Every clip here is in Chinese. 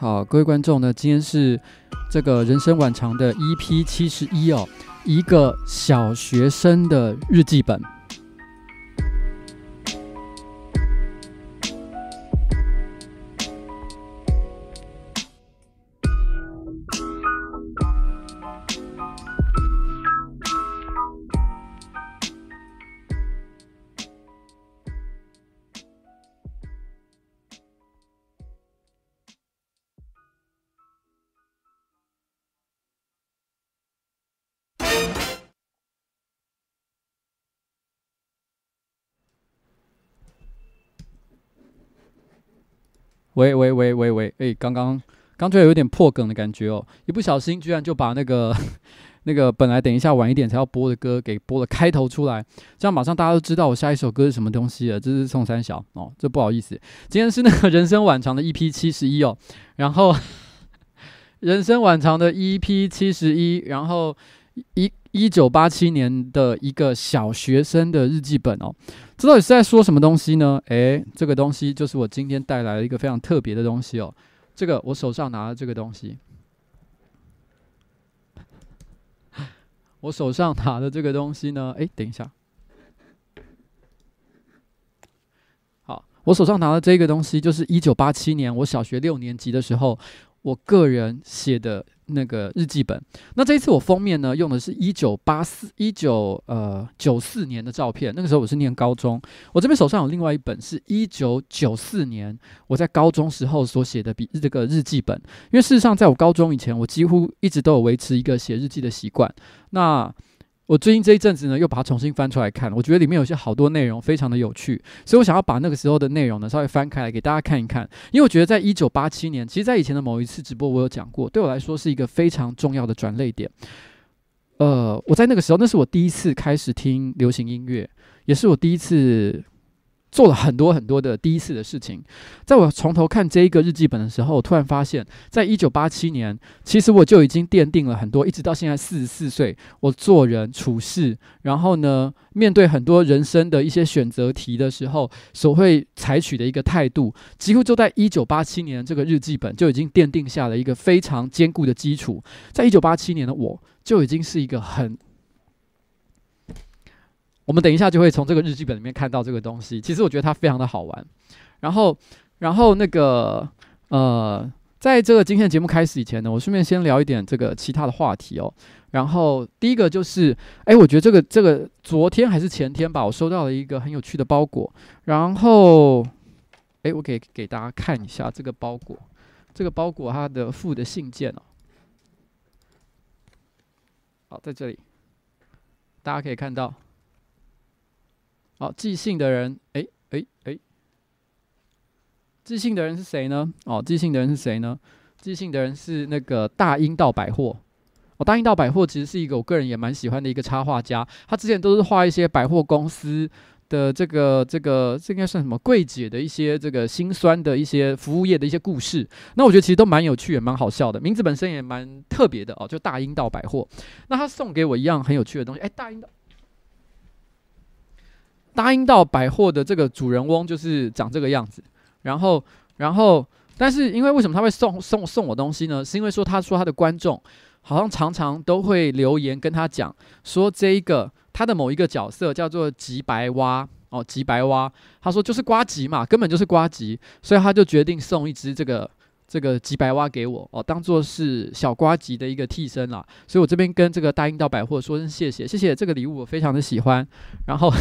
好，各位观众呢，今天是这个人生晚长的 EP 七十一哦，一个小学生的日记本。喂喂喂喂喂！哎，刚刚刚就有点破梗的感觉哦，一不小心居然就把那个 那个本来等一下晚一点才要播的歌给播了开头出来，这样马上大家都知道我下一首歌是什么东西了。这是宋三小哦，这不好意思，今天是那个 人生晚长的 EP 七十一哦，然后 人生晚长的 EP 七十一，然后一一九八七年的一个小学生的日记本哦。这到底是在说什么东西呢？诶，这个东西就是我今天带来了一个非常特别的东西哦。这个我手上拿的这个东西，我手上拿的这个东西呢？诶，等一下。好，我手上拿的这个东西就是一九八七年我小学六年级的时候，我个人写的。那个日记本，那这一次我封面呢，用的是一九八四一九呃九四年的照片，那个时候我是念高中。我这边手上有另外一本，是一九九四年我在高中时候所写的笔这个日记本。因为事实上，在我高中以前，我几乎一直都有维持一个写日记的习惯。那我最近这一阵子呢，又把它重新翻出来看，我觉得里面有些好多内容非常的有趣，所以我想要把那个时候的内容呢稍微翻开来给大家看一看。因为我觉得在一九八七年，其实，在以前的某一次直播我有讲过，对我来说是一个非常重要的转泪点。呃，我在那个时候，那是我第一次开始听流行音乐，也是我第一次。做了很多很多的第一次的事情，在我从头看这一个日记本的时候，我突然发现，在一九八七年，其实我就已经奠定了很多，一直到现在四十四岁，我做人处事，然后呢，面对很多人生的一些选择题的时候，所会采取的一个态度，几乎就在一九八七年这个日记本就已经奠定下了一个非常坚固的基础。在一九八七年的我，就已经是一个很。我们等一下就会从这个日记本里面看到这个东西。其实我觉得它非常的好玩。然后，然后那个呃，在这个今天的节目开始以前呢，我顺便先聊一点这个其他的话题哦。然后第一个就是，哎，我觉得这个这个昨天还是前天吧，我收到了一个很有趣的包裹。然后，哎，我给给大家看一下这个包裹，这个包裹它的附的信件哦。好，在这里，大家可以看到。好，寄信的人，哎哎哎，寄信的人是谁呢？哦，寄信的人是谁呢？寄信的人是那个大英道百货。哦，大英道百货其实是一个我个人也蛮喜欢的一个插画家，他之前都是画一些百货公司的这个这个，这应该算什么柜姐的一些这个辛酸的一些服务业的一些故事。那我觉得其实都蛮有趣，也蛮好笑的，名字本身也蛮特别的哦，就大英道百货。那他送给我一样很有趣的东西，哎，大英道。大英道百货的这个主人翁就是长这个样子，然后，然后，但是因为为什么他会送送送我东西呢？是因为说他说他的观众好像常常都会留言跟他讲说，这一个他的某一个角色叫做吉白蛙哦，吉白蛙，他说就是呱吉嘛，根本就是呱吉，所以他就决定送一只这个这个吉白蛙给我哦，当做是小呱吉的一个替身啦。所以我这边跟这个大英道百货说声谢谢，谢谢这个礼物我非常的喜欢，然后。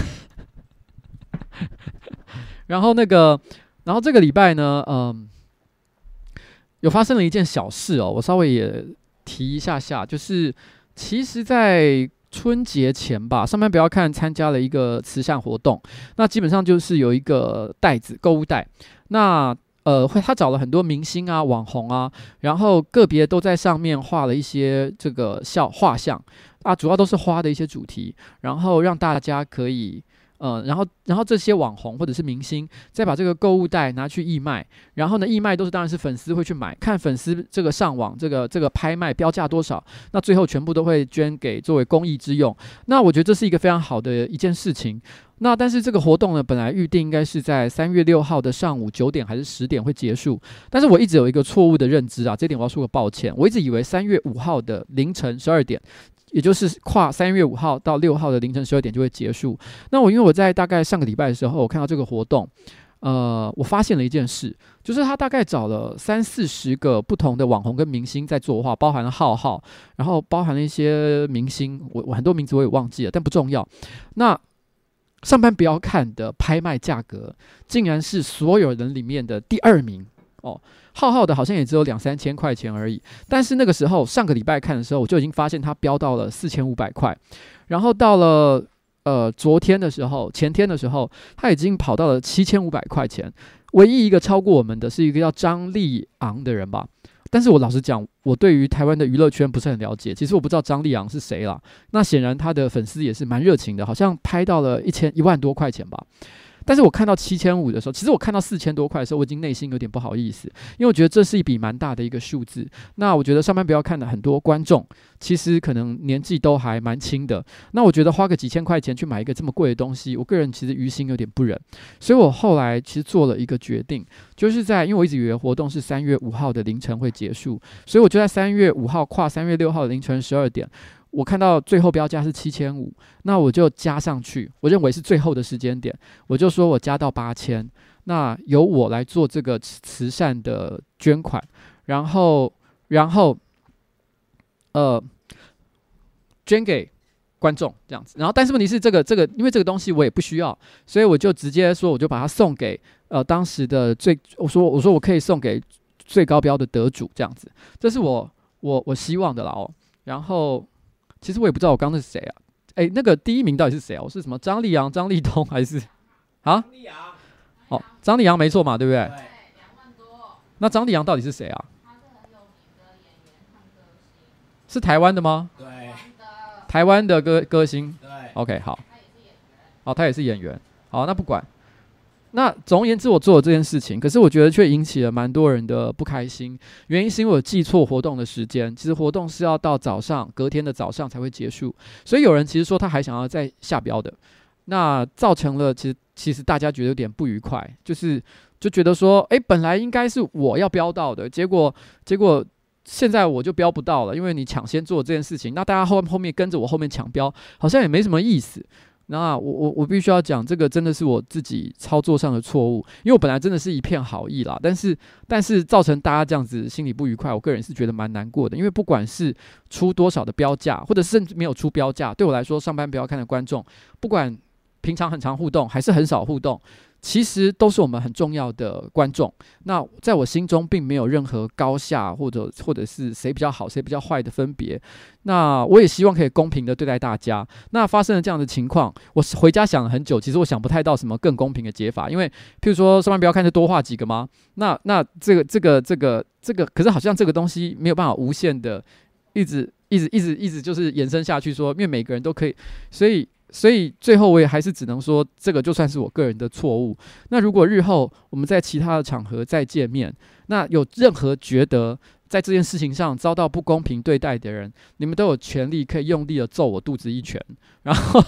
然后那个，然后这个礼拜呢，嗯，有发生了一件小事哦，我稍微也提一下下，就是其实，在春节前吧，上班不要看参加了一个慈善活动，那基本上就是有一个袋子购物袋，那呃，会他找了很多明星啊、网红啊，然后个别都在上面画了一些这个笑画像啊，主要都是花的一些主题，然后让大家可以。呃，然后，然后这些网红或者是明星再把这个购物袋拿去义卖，然后呢，义卖都是当然是粉丝会去买，看粉丝这个上网这个这个拍卖标价多少，那最后全部都会捐给作为公益之用。那我觉得这是一个非常好的一件事情。那但是这个活动呢，本来预定应该是在三月六号的上午九点还是十点会结束，但是我一直有一个错误的认知啊，这点我要说个抱歉，我一直以为三月五号的凌晨十二点。也就是跨三月五号到六号的凌晨十二点就会结束。那我因为我在大概上个礼拜的时候，我看到这个活动，呃，我发现了一件事，就是他大概找了三四十个不同的网红跟明星在作画，包含了浩浩，然后包含了一些明星，我我很多名字我也忘记了，但不重要。那上班不要看的拍卖价格，竟然是所有人里面的第二名哦。浩浩的好像也只有两三千块钱而已，但是那个时候上个礼拜看的时候，我就已经发现它飙到了四千五百块，然后到了呃昨天的时候，前天的时候，它已经跑到了七千五百块钱。唯一一个超过我们的是一个叫张立昂的人吧，但是我老实讲，我对于台湾的娱乐圈不是很了解，其实我不知道张立昂是谁啦。那显然他的粉丝也是蛮热情的，好像拍到了一千一万多块钱吧。但是我看到七千五的时候，其实我看到四千多块的时候，我已经内心有点不好意思，因为我觉得这是一笔蛮大的一个数字。那我觉得上班不要看的很多观众，其实可能年纪都还蛮轻的。那我觉得花个几千块钱去买一个这么贵的东西，我个人其实于心有点不忍。所以我后来其实做了一个决定，就是在因为我一直以为活动是三月五号的凌晨会结束，所以我就在三月五号跨三月六号的凌晨十二点。我看到最后标价是七千五，那我就加上去，我认为是最后的时间点，我就说我加到八千，那由我来做这个慈善的捐款，然后，然后，呃，捐给观众这样子，然后，但是问题是这个这个，因为这个东西我也不需要，所以我就直接说，我就把它送给呃当时的最，我说我说我可以送给最高标的得主这样子，这是我我我希望的啦哦，然后。其实我也不知道我刚刚是谁啊？哎，那个第一名到底是谁啊？我是什么张立阳、张立东 还是啊？张立昂。哦，张立阳没错嘛，对不对？对，两万多。那张立阳到底是谁啊？他是很有名的演员。是台湾的吗？对。台湾的歌歌星。对。OK，好。他也是演员。哦，他也是演员。好，那不管。那总而言之，我做了这件事情，可是我觉得却引起了蛮多人的不开心。原因是因为我记错活动的时间，其实活动是要到早上，隔天的早上才会结束。所以有人其实说他还想要再下标的，那造成了其实其实大家觉得有点不愉快，就是就觉得说，诶，本来应该是我要标到的，结果结果现在我就标不到了，因为你抢先做这件事情，那大家后后面跟着我后面抢标，好像也没什么意思。那我我我必须要讲，这个真的是我自己操作上的错误，因为我本来真的是一片好意啦，但是但是造成大家这样子心里不愉快，我个人是觉得蛮难过的，因为不管是出多少的标价，或者甚至没有出标价，对我来说，上班不要看的观众，不管平常很常互动还是很少互动。其实都是我们很重要的观众。那在我心中，并没有任何高下，或者或者是谁比较好，谁比较坏的分别。那我也希望可以公平的对待大家。那发生了这样的情况，我回家想了很久，其实我想不太到什么更公平的解法。因为，譬如说，上班不要看，就多画几个吗？那那这个这个这个这个，可是好像这个东西没有办法无限的一直一直一直一直就是延伸下去说，因为每个人都可以，所以。所以最后我也还是只能说，这个就算是我个人的错误。那如果日后我们在其他的场合再见面，那有任何觉得在这件事情上遭到不公平对待的人，你们都有权利可以用力的揍我肚子一拳，然后，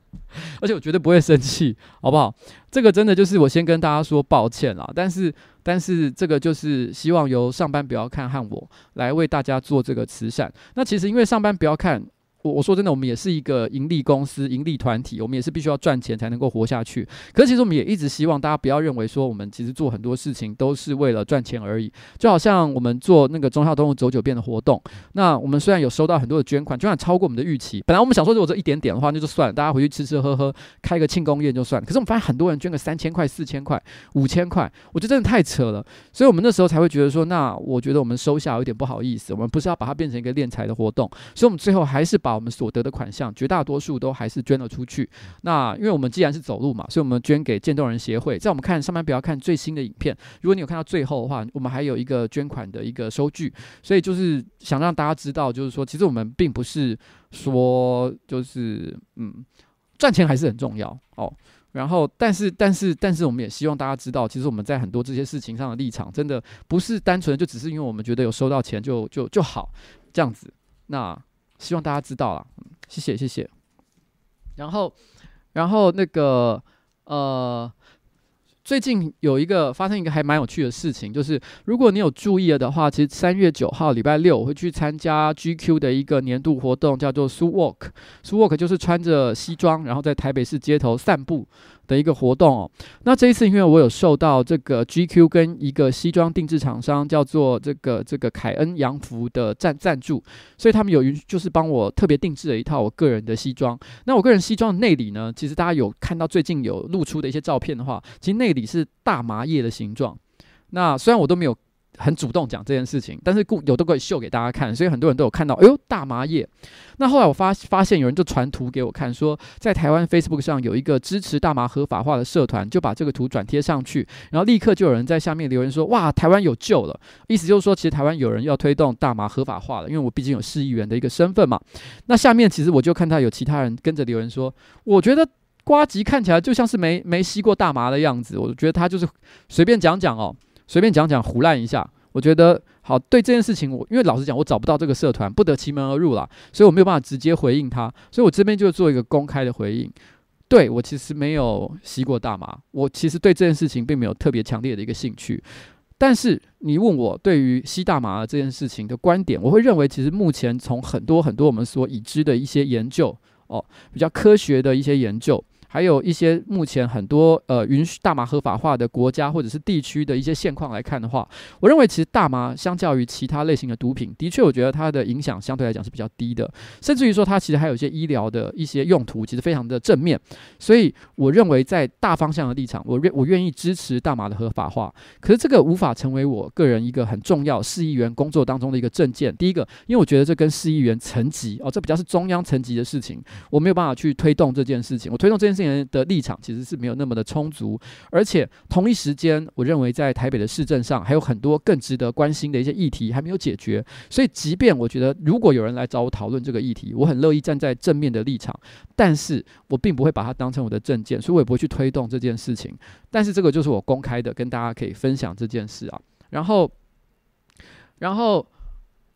而且我绝对不会生气，好不好？这个真的就是我先跟大家说抱歉啦。但是，但是这个就是希望由上班不要看和我来为大家做这个慈善。那其实因为上班不要看。我我说真的，我们也是一个盈利公司、盈利团体，我们也是必须要赚钱才能够活下去。可是其实我们也一直希望大家不要认为说，我们其实做很多事情都是为了赚钱而已。就好像我们做那个中孝东路走九遍的活动，那我们虽然有收到很多的捐款，捐款超过我们的预期。本来我们想说，如果这一点点的话，那就算了，大家回去吃吃喝喝，开个庆功宴就算了。可是我们发现很多人捐个三千块、四千块、五千块，我觉得真的太扯了。所以我们那时候才会觉得说，那我觉得我们收下有点不好意思。我们不是要把它变成一个敛财的活动，所以我们最后还是把把我们所得的款项，绝大多数都还是捐了出去。那因为我们既然是走路嘛，所以我们捐给渐冻人协会。在我们看上班不要看最新的影片，如果你有看到最后的话，我们还有一个捐款的一个收据。所以就是想让大家知道，就是说其实我们并不是说就是嗯赚钱还是很重要哦。然后，但是，但是，但是，我们也希望大家知道，其实我们在很多这些事情上的立场，真的不是单纯就只是因为我们觉得有收到钱就就就好这样子。那希望大家知道了，嗯，谢谢，谢谢。然后，然后那个呃。最近有一个发生一个还蛮有趣的事情，就是如果你有注意了的话，其实三月九号礼拜六我会去参加 GQ 的一个年度活动，叫做 Su Walk。Su Walk 就是穿着西装，然后在台北市街头散步的一个活动哦。那这一次因为我有受到这个 GQ 跟一个西装定制厂商叫做这个这个凯恩洋服的赞赞助，所以他们有就是帮我特别定制了一套我个人的西装。那我个人西装的内里呢，其实大家有看到最近有露出的一些照片的话，其实内里是大麻叶的形状。那虽然我都没有。很主动讲这件事情，但是故有都可以秀给大家看，所以很多人都有看到。哎呦，大麻叶！那后来我发发现有人就传图给我看，说在台湾 Facebook 上有一个支持大麻合法化的社团，就把这个图转贴上去，然后立刻就有人在下面留言说：“哇，台湾有救了！”意思就是说，其实台湾有人要推动大麻合法化了，因为我毕竟有市议员的一个身份嘛。那下面其实我就看到有其他人跟着留言说：“我觉得瓜吉看起来就像是没没吸过大麻的样子。”我觉得他就是随便讲讲哦。随便讲讲胡烂一下，我觉得好。对这件事情我，我因为老实讲，我找不到这个社团，不得其门而入啦，所以我没有办法直接回应他。所以我这边就做一个公开的回应。对，我其实没有吸过大麻，我其实对这件事情并没有特别强烈的一个兴趣。但是你问我对于吸大麻这件事情的观点，我会认为，其实目前从很多很多我们所已知的一些研究哦，比较科学的一些研究。还有一些目前很多呃允许大麻合法化的国家或者是地区的一些现况来看的话，我认为其实大麻相较于其他类型的毒品，的确我觉得它的影响相对来讲是比较低的，甚至于说它其实还有一些医疗的一些用途，其实非常的正面。所以我认为在大方向的立场，我愿我愿意支持大麻的合法化。可是这个无法成为我个人一个很重要市议员工作当中的一个政见。第一个，因为我觉得这跟市议员层级哦，这比较是中央层级的事情，我没有办法去推动这件事情。我推动这件事情。的立场其实是没有那么的充足，而且同一时间，我认为在台北的市政上还有很多更值得关心的一些议题还没有解决。所以，即便我觉得如果有人来找我讨论这个议题，我很乐意站在正面的立场，但是我并不会把它当成我的政见，所以我也不会去推动这件事情。但是这个就是我公开的跟大家可以分享这件事啊。然后，然后，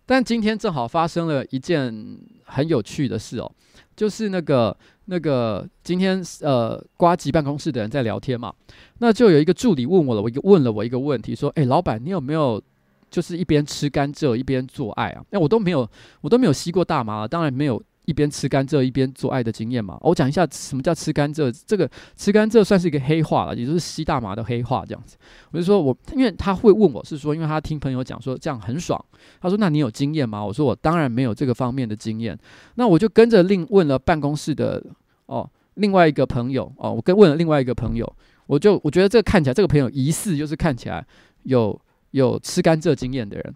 但今天正好发生了一件很有趣的事哦，就是那个。那个今天呃，瓜吉办公室的人在聊天嘛，那就有一个助理问我了，我一个问了我一个问题，说：“哎，老板，你有没有就是一边吃甘蔗一边做爱啊？”哎，我都没有，我都没有吸过大麻，当然没有。一边吃甘蔗一边做爱的经验嘛，我讲一下什么叫吃甘蔗。这个吃甘蔗算是一个黑话了，也就是吸大麻的黑话这样子。我就说我，因为他会问我是说，因为他听朋友讲说这样很爽。他说：“那你有经验吗？”我说：“我当然没有这个方面的经验。”那我就跟着另问了办公室的哦另外一个朋友哦，我跟问了另外一个朋友，我就我觉得这个看起来这个朋友疑似就是看起来有有吃甘蔗经验的人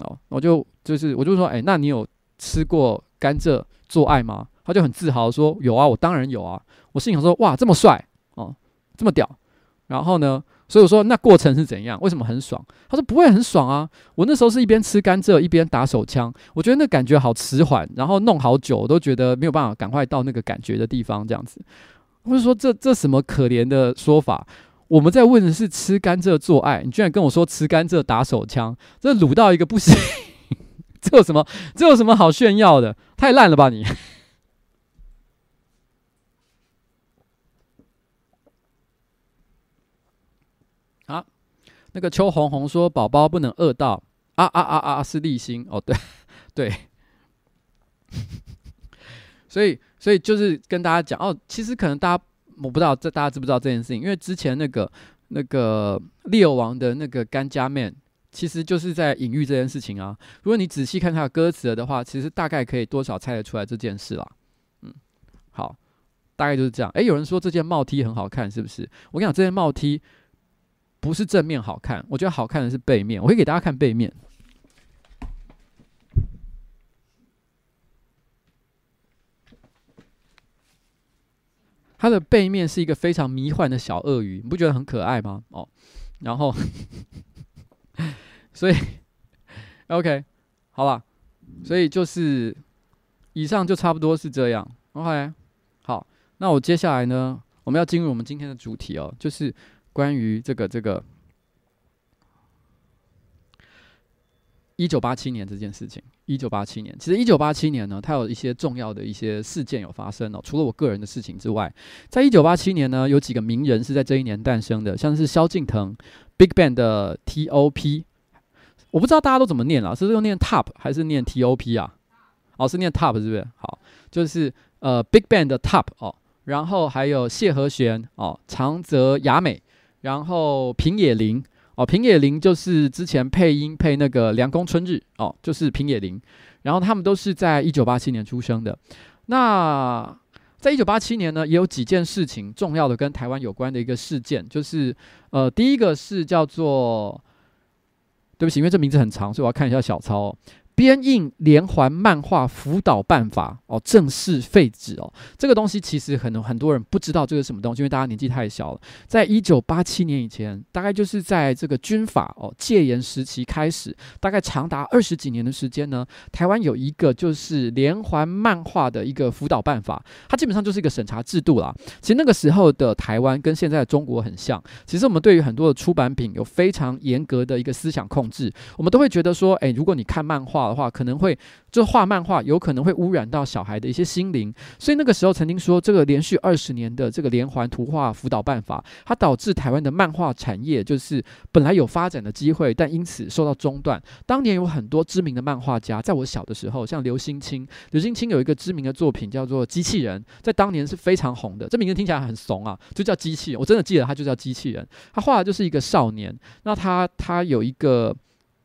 哦，我就就是我就说：“哎，那你有吃过？”甘蔗做爱吗？他就很自豪说：“有啊，我当然有啊。”我心想说：“哇，这么帅哦，这么屌。”然后呢，所以我说那过程是怎样？为什么很爽？他说：“不会很爽啊，我那时候是一边吃甘蔗一边打手枪，我觉得那感觉好迟缓，然后弄好久，我都觉得没有办法赶快到那个感觉的地方，这样子。”我就说：“这这什么可怜的说法？我们在问的是吃甘蔗做爱，你居然跟我说吃甘蔗打手枪，这卤到一个不行。” 这有什么？这有什么好炫耀的？太烂了吧你！啊，那个邱红红说宝宝不能饿到啊啊啊啊！是立心哦，对 对，所以所以就是跟大家讲哦，其实可能大家我不知道这大家知不知道这件事情，因为之前那个那个利友王的那个干家面。其实就是在隐喻这件事情啊。如果你仔细看他的歌词的话其实大概可以多少猜得出来这件事啦。嗯好大概就是这样。哎有人说这件帽 t 很好看是不是？我跟你讲这件帽 t 不是正面好看我觉得好看的是背面我会给大家看背面。它的背面是一个非常迷幻的小鳄鱼你不觉得很可爱吗？哦然后 所以，OK，好吧，所以就是以上就差不多是这样。OK，好，那我接下来呢，我们要进入我们今天的主题哦，就是关于这个这个。一九八七年这件事情，一九八七年，其实一九八七年呢，它有一些重要的一些事件有发生哦。除了我个人的事情之外，在一九八七年呢，有几个名人是在这一年诞生的，像是萧敬腾，Big Bang 的 T.O.P，我不知道大家都怎么念了，是用念 Top 还是念 T.O.P 啊？哦，是念 Top 是不是？好，就是呃 Big Bang 的 Top 哦，然后还有谢和弦哦，长泽雅美，然后平野綾。哦，平野绫就是之前配音配那个《凉宫春日》哦，就是平野绫。然后他们都是在一九八七年出生的。那在一九八七年呢，也有几件事情重要的跟台湾有关的一个事件，就是呃，第一个是叫做，对不起，因为这名字很长，所以我要看一下小抄。编印连环漫画辅导办法哦，正式废止哦。这个东西其实可能很多人不知道这个什么东西，因为大家年纪太小了。在一九八七年以前，大概就是在这个军法哦戒严时期开始，大概长达二十几年的时间呢，台湾有一个就是连环漫画的一个辅导办法，它基本上就是一个审查制度啦。其实那个时候的台湾跟现在的中国很像，其实我们对于很多的出版品有非常严格的一个思想控制，我们都会觉得说，诶，如果你看漫画。的话可能会就画漫画，有可能会污染到小孩的一些心灵，所以那个时候曾经说，这个连续二十年的这个连环图画辅导办法，它导致台湾的漫画产业就是本来有发展的机会，但因此受到中断。当年有很多知名的漫画家，在我小的时候，像刘星清，刘星清有一个知名的作品叫做《机器人》，在当年是非常红的。这名字听起来很怂啊，就叫机器人。我真的记得他就叫机器人，他画的就是一个少年，那他他有一个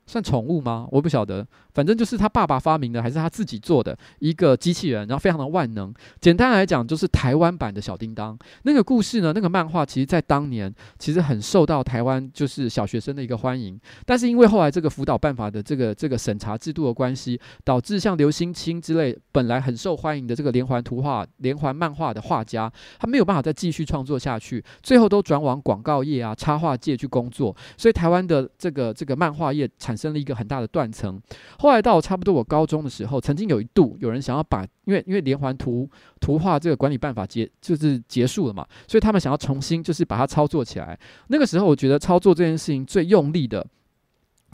算宠物吗？我不晓得。反正就是他爸爸发明的，还是他自己做的一个机器人，然后非常的万能。简单来讲，就是台湾版的小叮当。那个故事呢，那个漫画，其实在当年其实很受到台湾就是小学生的一个欢迎。但是因为后来这个辅导办法的这个这个审查制度的关系，导致像刘星清之类本来很受欢迎的这个连环图画、连环漫画的画家，他没有办法再继续创作下去，最后都转往广告业啊、插画界去工作。所以台湾的这个这个漫画业产生了一个很大的断层。后来到差不多我高中的时候，曾经有一度有人想要把，因为因为连环图图画这个管理办法结就是结束了嘛，所以他们想要重新就是把它操作起来。那个时候，我觉得操作这件事情最用力的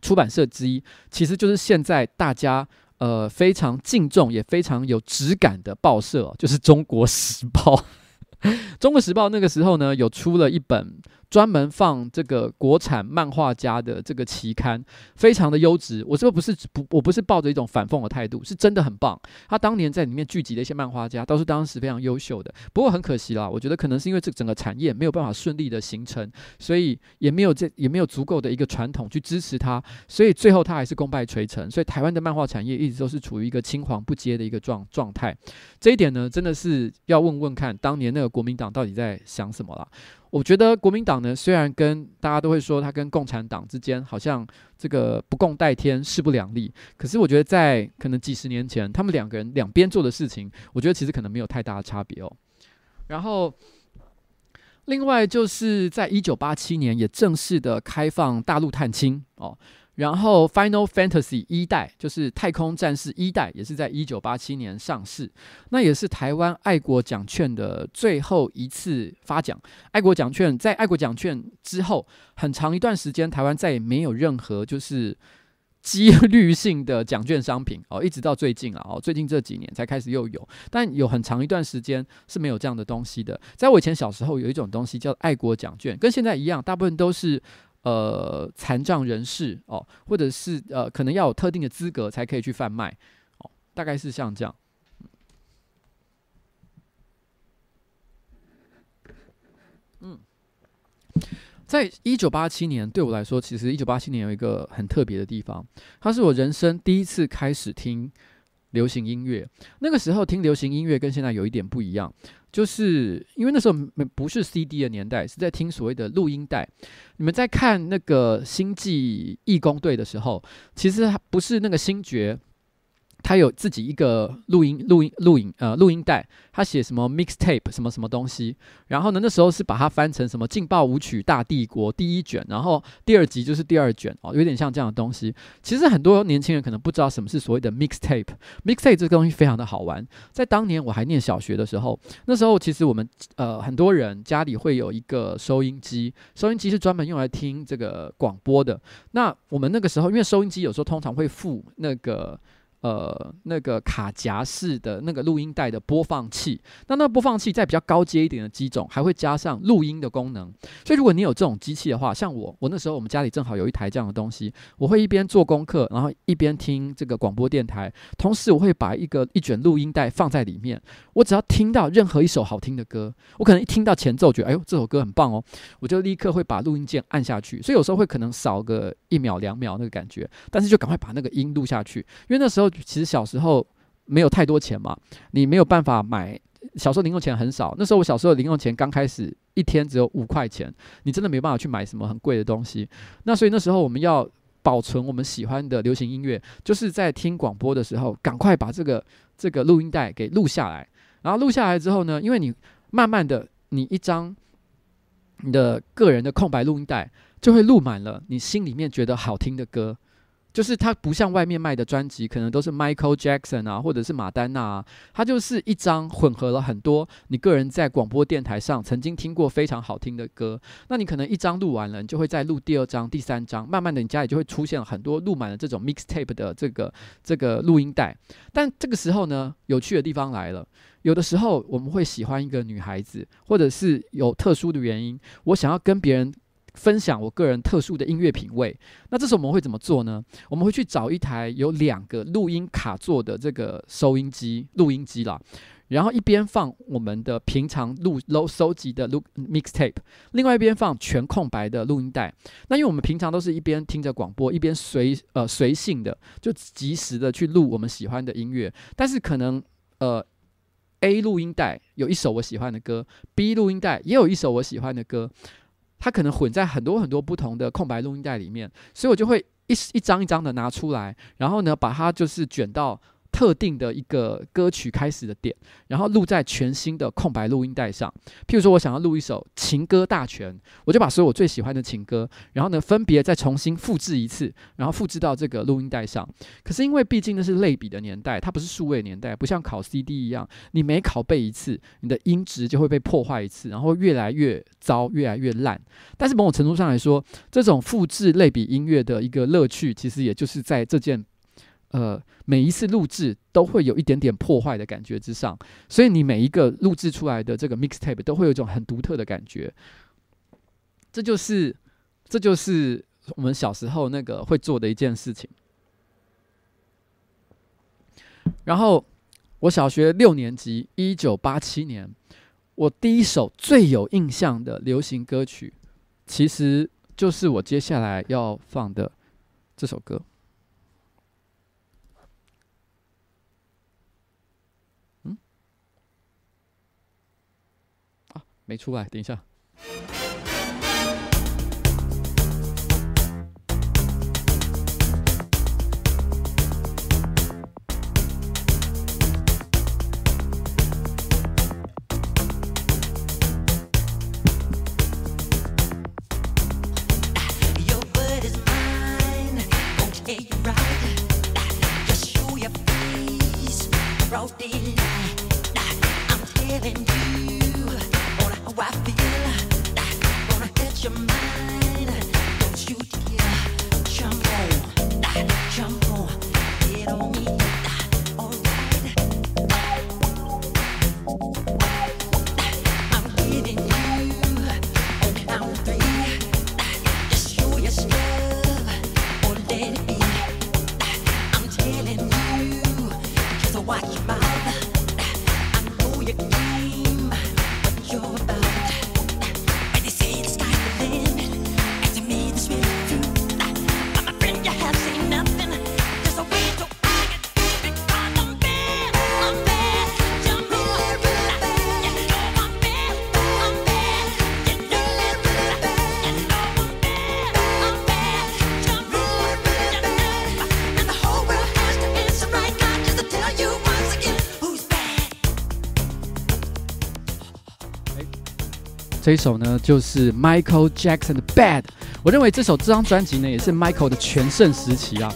出版社之一，其实就是现在大家呃非常敬重也非常有质感的报社，就是《中国时报》。《中国时报》那个时候呢，有出了一本。专门放这个国产漫画家的这个期刊，非常的优质。我这个不是不，我不是抱着一种反讽的态度，是真的很棒。他当年在里面聚集的一些漫画家，都是当时非常优秀的。不过很可惜啦，我觉得可能是因为这整个产业没有办法顺利的形成，所以也没有这也没有足够的一个传统去支持他，所以最后他还是功败垂成。所以台湾的漫画产业一直都是处于一个青黄不接的一个状状态。这一点呢，真的是要问问看，当年那个国民党到底在想什么啦？我觉得国民党呢，虽然跟大家都会说他跟共产党之间好像这个不共戴天、势不两立，可是我觉得在可能几十年前，他们两个人两边做的事情，我觉得其实可能没有太大的差别哦。然后，另外就是在一九八七年也正式的开放大陆探亲哦。然后，《Final Fantasy》一代就是《太空战士》一代，也是在一九八七年上市。那也是台湾爱国奖券的最后一次发奖。爱国奖券在爱国奖券之后很长一段时间，台湾再也没有任何就是几率性的奖券商品哦，一直到最近啊哦，最近这几年才开始又有，但有很长一段时间是没有这样的东西的。在我以前小时候，有一种东西叫爱国奖券，跟现在一样，大部分都是。呃，残障人士哦，或者是呃，可能要有特定的资格才可以去贩卖哦，大概是像这样。嗯，在一九八七年，对我来说，其实一九八七年有一个很特别的地方，它是我人生第一次开始听流行音乐。那个时候听流行音乐跟现在有一点不一样。就是因为那时候没不是 CD 的年代，是在听所谓的录音带。你们在看那个《星际义工队》的时候，其实不是那个星爵他有自己一个录音、录音、录影呃录音带，他写什么 mixtape 什么什么东西，然后呢，那时候是把它翻成什么劲爆舞曲大帝国第一卷，然后第二集就是第二卷哦，有点像这样的东西。其实很多年轻人可能不知道什么是所谓的 mixtape。mixtape 这个东西非常的好玩，在当年我还念小学的时候，那时候其实我们呃很多人家里会有一个收音机，收音机是专门用来听这个广播的。那我们那个时候，因为收音机有时候通常会附那个。呃，那个卡夹式的那个录音带的播放器，那那播放器在比较高阶一点的机种，还会加上录音的功能。所以如果你有这种机器的话，像我，我那时候我们家里正好有一台这样的东西，我会一边做功课，然后一边听这个广播电台，同时我会把一个一卷录音带放在里面。我只要听到任何一首好听的歌，我可能一听到前奏，觉得哎呦这首歌很棒哦，我就立刻会把录音键按下去。所以有时候会可能少个一秒两秒那个感觉，但是就赶快把那个音录下去，因为那时候。其实小时候没有太多钱嘛，你没有办法买。小时候零用钱很少，那时候我小时候零用钱刚开始一天只有五块钱，你真的没办法去买什么很贵的东西。那所以那时候我们要保存我们喜欢的流行音乐，就是在听广播的时候，赶快把这个这个录音带给录下来。然后录下来之后呢，因为你慢慢的，你一张你的个人的空白录音带就会录满了你心里面觉得好听的歌。就是它不像外面卖的专辑，可能都是 Michael Jackson 啊，或者是马丹娜啊，它就是一张混合了很多你个人在广播电台上曾经听过非常好听的歌。那你可能一张录完了，你就会再录第二张、第三张，慢慢的你家里就会出现了很多录满了这种 mixtape 的这个这个录音带。但这个时候呢，有趣的地方来了，有的时候我们会喜欢一个女孩子，或者是有特殊的原因，我想要跟别人。分享我个人特殊的音乐品味，那这时候我们会怎么做呢？我们会去找一台有两个录音卡座的这个收音机、录音机啦，然后一边放我们的平常录、录收集的录 mixtape，另外一边放全空白的录音带。那因为我们平常都是一边听着广播，一边随呃随性的就及时的去录我们喜欢的音乐，但是可能呃 A 录音带有一首我喜欢的歌，B 录音带也有一首我喜欢的歌。它可能混在很多很多不同的空白录音带里面，所以我就会一一张一张的拿出来，然后呢，把它就是卷到。特定的一个歌曲开始的点，然后录在全新的空白录音带上。譬如说，我想要录一首情歌大全，我就把所有我最喜欢的情歌，然后呢，分别再重新复制一次，然后复制到这个录音带上。可是因为毕竟那是类比的年代，它不是数位年代，不像拷 CD 一样，你每拷贝一次，你的音质就会被破坏一次，然后越来越糟，越来越烂。但是某种程度上来说，这种复制类比音乐的一个乐趣，其实也就是在这件。呃，每一次录制都会有一点点破坏的感觉之上，所以你每一个录制出来的这个 mixtape 都会有一种很独特的感觉。这就是，这就是我们小时候那个会做的一件事情。然后，我小学六年级，一九八七年，我第一首最有印象的流行歌曲，其实就是我接下来要放的这首歌。没出来，等一下。这一首呢就是 Michael Jackson 的 Bad。我认为这首这张专辑呢也是 Michael 的全盛时期啊。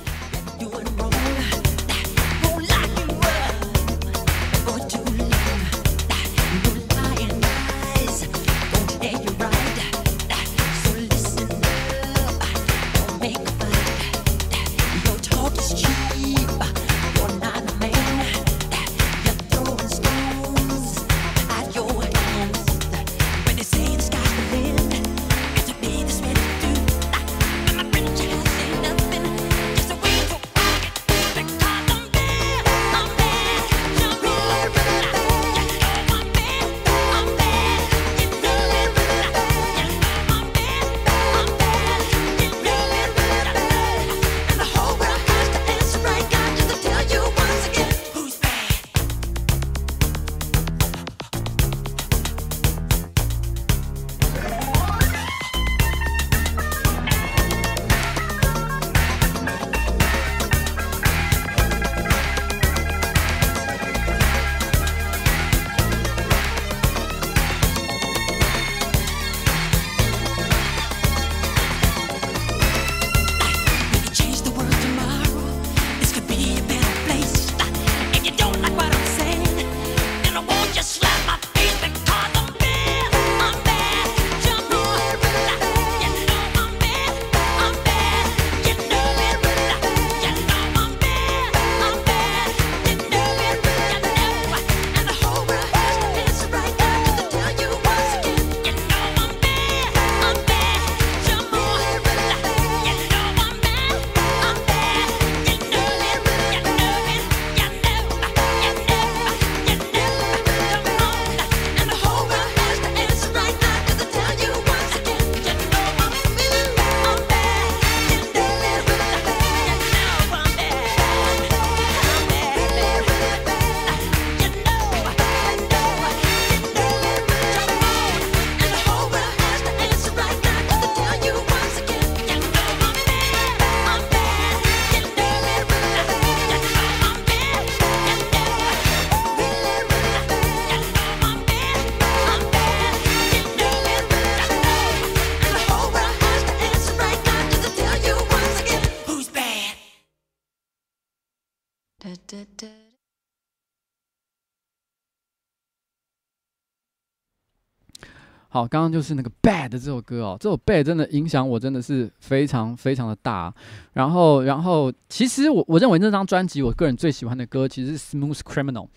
好，刚刚就是那个 Bad 这首歌哦，这首 Bad 真的影响我真的是非常非常的大。然后，然后其实我我认为那张专辑我个人最喜欢的歌其实是 Smooth Criminal。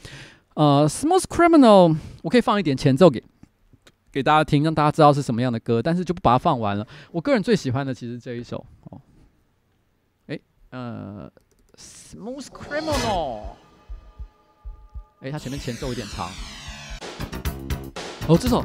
呃，Smooth Criminal 我可以放一点前奏给给大家听，让大家知道是什么样的歌，但是就不把它放完了。我个人最喜欢的其实这一首哦，诶，呃，Smooth Criminal。诶，它前面前奏有点长。哦，这首。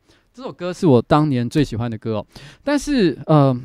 这首歌是我当年最喜欢的歌哦，但是呃，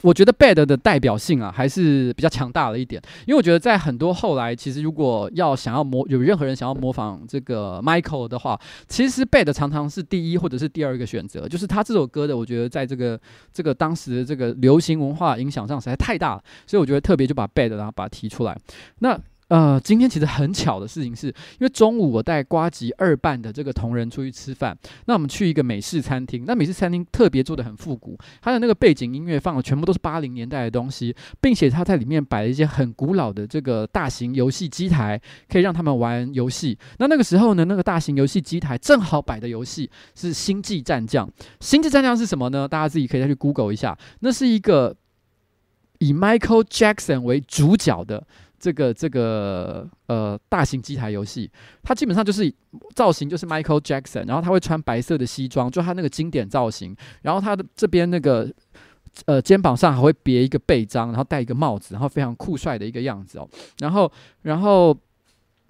我觉得 Bad 的代表性啊还是比较强大了一点，因为我觉得在很多后来，其实如果要想要模有任何人想要模仿这个 Michael 的话，其实 Bad 常常是第一或者是第二个选择，就是他这首歌的，我觉得在这个这个当时的这个流行文化影响上实在太大了，所以我觉得特别就把 Bad 然后把它提出来，那。呃，今天其实很巧的事情是，因为中午我带瓜吉二班的这个同仁出去吃饭，那我们去一个美式餐厅，那美式餐厅特别做的很复古，它的那个背景音乐放的全部都是八零年代的东西，并且它在里面摆了一些很古老的这个大型游戏机台，可以让他们玩游戏。那那个时候呢，那个大型游戏机台正好摆的游戏是《星际战将》。《星际战将》是什么呢？大家自己可以再去 Google 一下，那是一个以 Michael Jackson 为主角的。这个这个呃大型机台游戏，它基本上就是造型就是 Michael Jackson，然后他会穿白色的西装，就他那个经典造型，然后他的这边那个呃肩膀上还会别一个背章，然后戴一个帽子，然后非常酷帅的一个样子哦，然后然后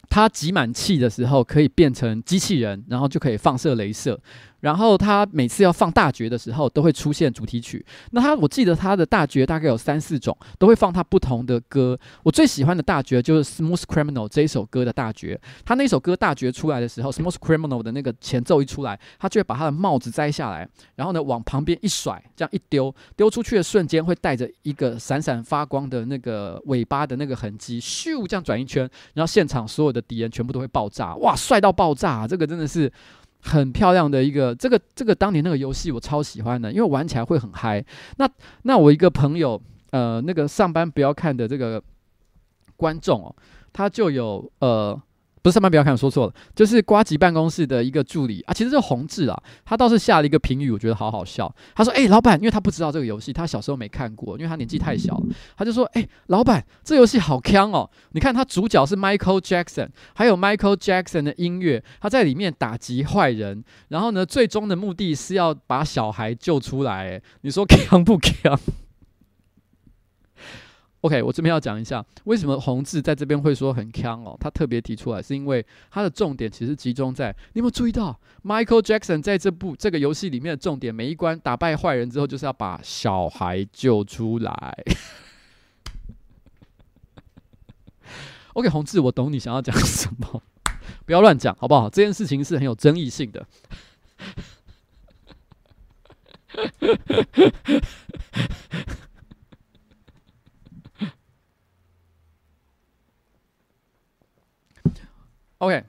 他集满气的时候可以变成机器人，然后就可以放射镭射。然后他每次要放大绝的时候，都会出现主题曲。那他我记得他的大绝大概有三四种，都会放他不同的歌。我最喜欢的大绝就是《Smooth Criminal》这一首歌的大绝。他那首歌大绝出来的时候，《Smooth Criminal》的那个前奏一出来，他就会把他的帽子摘下来，然后呢往旁边一甩，这样一丢，丢出去的瞬间会带着一个闪闪发光的那个尾巴的那个痕迹，咻这样转一圈，然后现场所有的敌人全部都会爆炸，哇，帅到爆炸！这个真的是。很漂亮的一个，这个这个当年那个游戏我超喜欢的，因为玩起来会很嗨。那那我一个朋友，呃，那个上班不要看的这个观众哦，他就有呃。不是上班不要看，我说错了，就是瓜吉办公室的一个助理啊，其实是宏志啊，他倒是下了一个评语，我觉得好好笑。他说：“哎、老板，因为他不知道这个游戏，他小时候没看过，因为他年纪太小了。他就说：‘哎、老板，这游戏好锵哦！你看他主角是 Michael Jackson，还有 Michael Jackson 的音乐，他在里面打击坏人，然后呢，最终的目的是要把小孩救出来。你说 锵不锵？’ OK，我这边要讲一下，为什么宏志在这边会说很锵哦？他特别提出来，是因为他的重点其实集中在，你有没有注意到，Michael Jackson 在这部这个游戏里面的重点，每一关打败坏人之后，就是要把小孩救出来。OK，宏志，我懂你想要讲什么，不要乱讲，好不好？这件事情是很有争议性的。OK，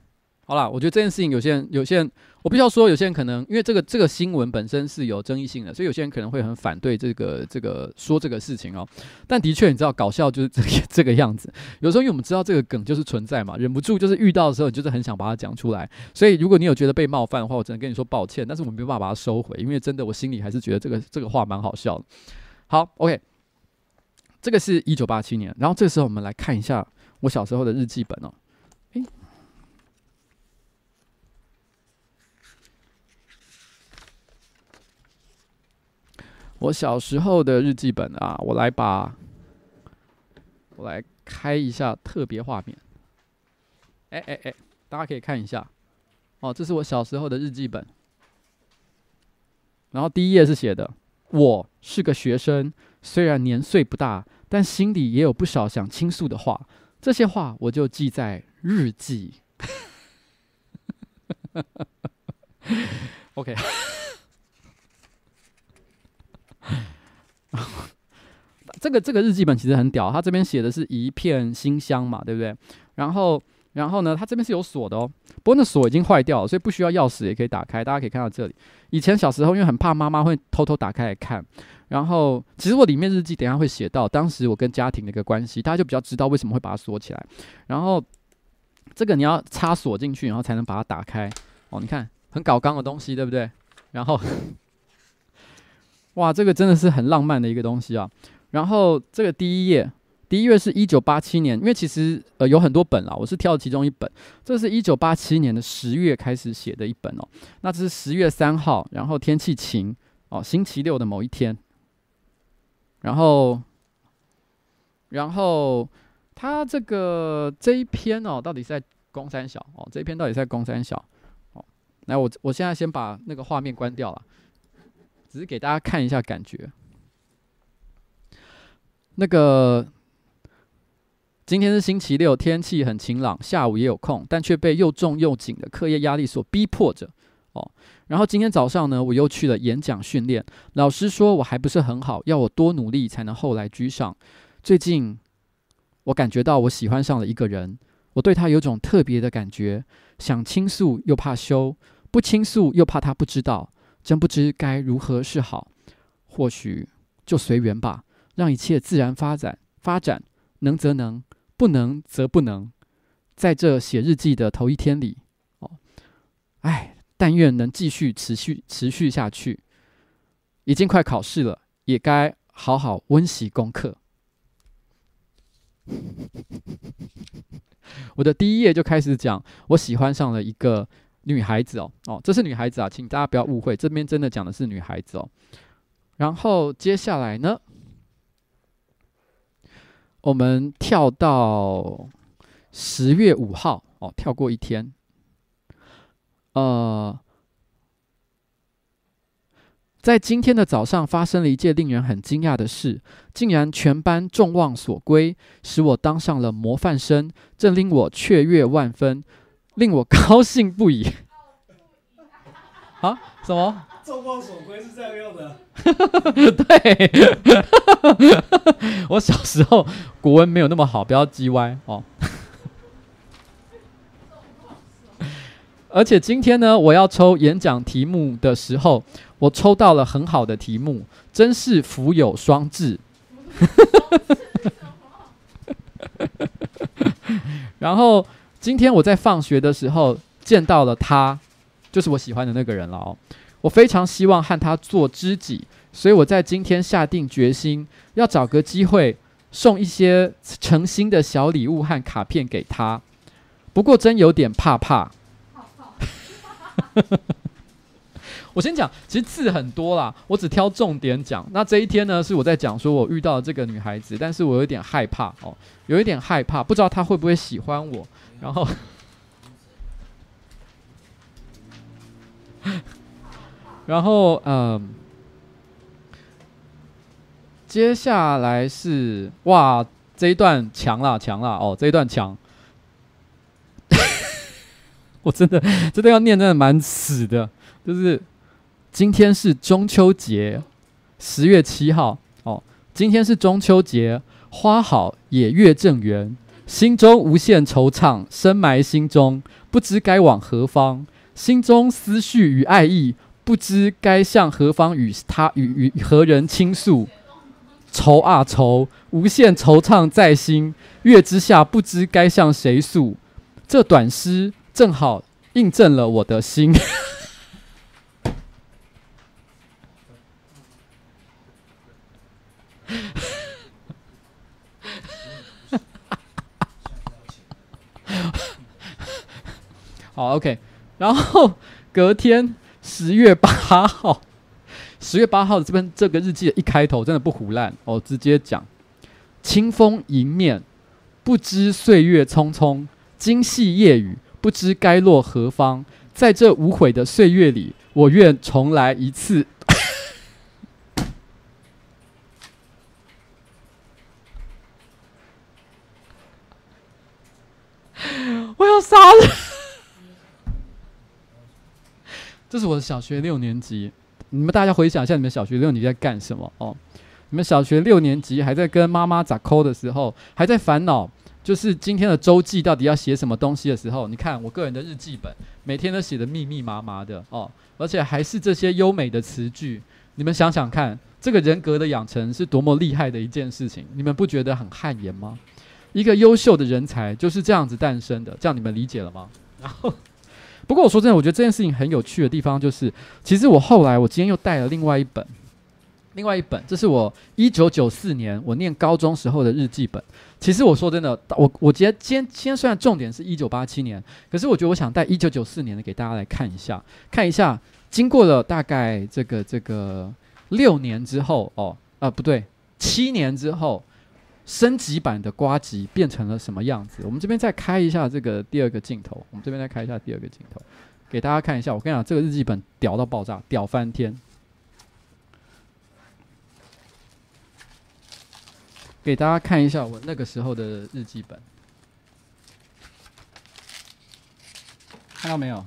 好了，我觉得这件事情有些人，有些人，我必须要说，有些人可能因为这个这个新闻本身是有争议性的，所以有些人可能会很反对这个这个说这个事情哦。但的确，你知道搞笑就是 这个样子。有时候因为我们知道这个梗就是存在嘛，忍不住就是遇到的时候，你就是很想把它讲出来。所以如果你有觉得被冒犯的话，我只能跟你说抱歉。但是我们没办法把它收回，因为真的我心里还是觉得这个这个话蛮好笑的。好，OK，这个是一九八七年，然后这时候我们来看一下我小时候的日记本哦。诶。我小时候的日记本啊，我来把，我来开一下特别画面。哎哎哎，大家可以看一下，哦，这是我小时候的日记本。然后第一页是写的：“我是个学生，虽然年岁不大，但心里也有不少想倾诉的话。这些话我就记在日记。”OK。这个这个日记本其实很屌，它这边写的是一片馨香嘛，对不对？然后然后呢，它这边是有锁的哦，不过那锁已经坏掉了，所以不需要钥匙也可以打开。大家可以看到这里，以前小时候因为很怕妈妈会偷偷打开来看，然后其实我里面日记等下会写到当时我跟家庭的一个关系，大家就比较知道为什么会把它锁起来。然后这个你要插锁进去，然后才能把它打开。哦，你看很搞刚的东西，对不对？然后。哇，这个真的是很浪漫的一个东西啊！然后这个第一页，第一页是一九八七年，因为其实呃有很多本啦，我是挑了其中一本，这是一九八七年的十月开始写的一本哦。那这是十月三号，然后天气晴哦，星期六的某一天。然后，然后他这个这一篇哦，到底是在公三小哦？这一篇到底是在公三小？哦，来我我现在先把那个画面关掉了。只是给大家看一下感觉。那个今天是星期六，天气很晴朗，下午也有空，但却被又重又紧的课业压力所逼迫着。哦，然后今天早上呢，我又去了演讲训练。老师说我还不是很好，要我多努力才能后来居上。最近我感觉到我喜欢上了一个人，我对他有种特别的感觉，想倾诉又怕羞，不倾诉又怕他不知道。真不知该如何是好，或许就随缘吧，让一切自然发展。发展能则能，不能则不能。在这写日记的头一天里，哦，哎，但愿能继续持续持续下去。已经快考试了，也该好好温习功课。我的第一页就开始讲，我喜欢上了一个。女孩子哦哦，这是女孩子啊，请大家不要误会，这边真的讲的是女孩子哦。然后接下来呢，我们跳到十月五号哦，跳过一天。呃，在今天的早上发生了一件令人很惊讶的事，竟然全班众望所归，使我当上了模范生，这令我雀跃万分，令我高兴不已。啊？什么？众望所归是这样用的。对，我小时候国文没有那么好，不要叽歪哦。而且今天呢，我要抽演讲题目的时候，我抽到了很好的题目，真是福有双至。然后今天我在放学的时候见到了他，就是我喜欢的那个人了哦。我非常希望和他做知己，所以我在今天下定决心，要找个机会送一些诚心的小礼物和卡片给他。不过真有点怕怕。我先讲，其实字很多啦，我只挑重点讲。那这一天呢，是我在讲说我遇到了这个女孩子，但是我有点害怕哦，有一点害怕，不知道她会不会喜欢我。然后，然后嗯，接下来是哇，这一段强啦强啦哦，这一段强。我真的真的要念，真的蛮死的。就是今天是中秋节，十月七号哦。今天是中秋节，花好也月正圆，心中无限惆怅，深埋心中，不知该往何方。心中思绪与爱意，不知该向何方与他与与何人倾诉。愁啊愁，无限惆怅在心，月之下不知该向谁诉。这短诗。正好印证了我的心。好，OK。然后隔天十月八号，十月八号的这边这个日记的一开头真的不胡烂，哦直接讲：清风迎面，不知岁月匆匆，今夕夜雨。不知该落何方，在这无悔的岁月里，我愿重来一次。我要杀人！这是我的小学六年级，你们大家回想一下，你们小学六年级在干什么？哦，你们小学六年级还在跟妈妈咋抠的时候，还在烦恼。就是今天的周记到底要写什么东西的时候，你看我个人的日记本，每天都写得密密麻麻的哦，而且还是这些优美的词句。你们想想看，这个人格的养成是多么厉害的一件事情，你们不觉得很汗颜吗？一个优秀的人才就是这样子诞生的，这样你们理解了吗？然后，不过我说真的，我觉得这件事情很有趣的地方就是，其实我后来我今天又带了另外一本。另外一本，这是我一九九四年我念高中时候的日记本。其实我说真的，我我觉得今天今天虽然重点是一九八七年，可是我觉得我想带一九九四年的给大家来看一下，看一下经过了大概这个这个六年之后，哦，啊不对，七年之后，升级版的瓜吉变成了什么样子？我们这边再开一下这个第二个镜头，我们这边再开一下第二个镜头，给大家看一下。我跟你讲，这个日记本屌到爆炸，屌翻天。给大家看一下我那个时候的日记本，看到没有？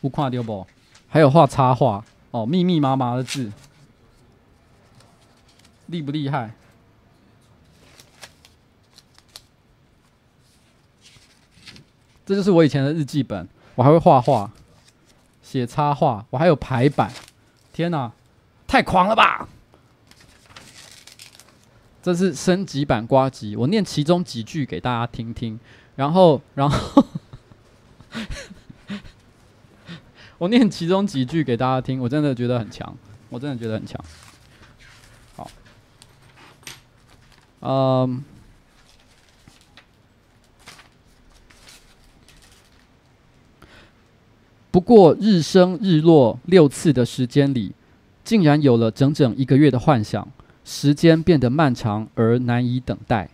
无看丢不？还有画插画哦，密密麻麻的字，厉不厉害？这就是我以前的日记本，我还会画画、写插画，我还有排版。天哪，太狂了吧！这是升级版呱吉，我念其中几句给大家听听，然后，然后我念其中几句给大家听，我真的觉得很强，我真的觉得很强。好，嗯，不过日升日落六次的时间里，竟然有了整整一个月的幻想。时间变得漫长而难以等待。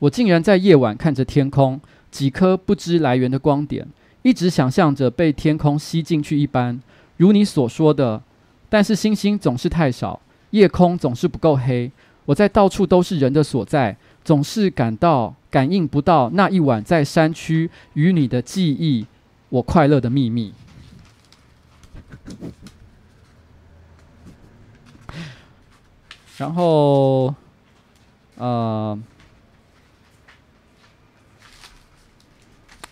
我竟然在夜晚看着天空，几颗不知来源的光点，一直想象着被天空吸进去一般。如你所说的，但是星星总是太少，夜空总是不够黑。我在到处都是人的所在，总是感到感应不到那一晚在山区与你的记忆，我快乐的秘密。然后，呃，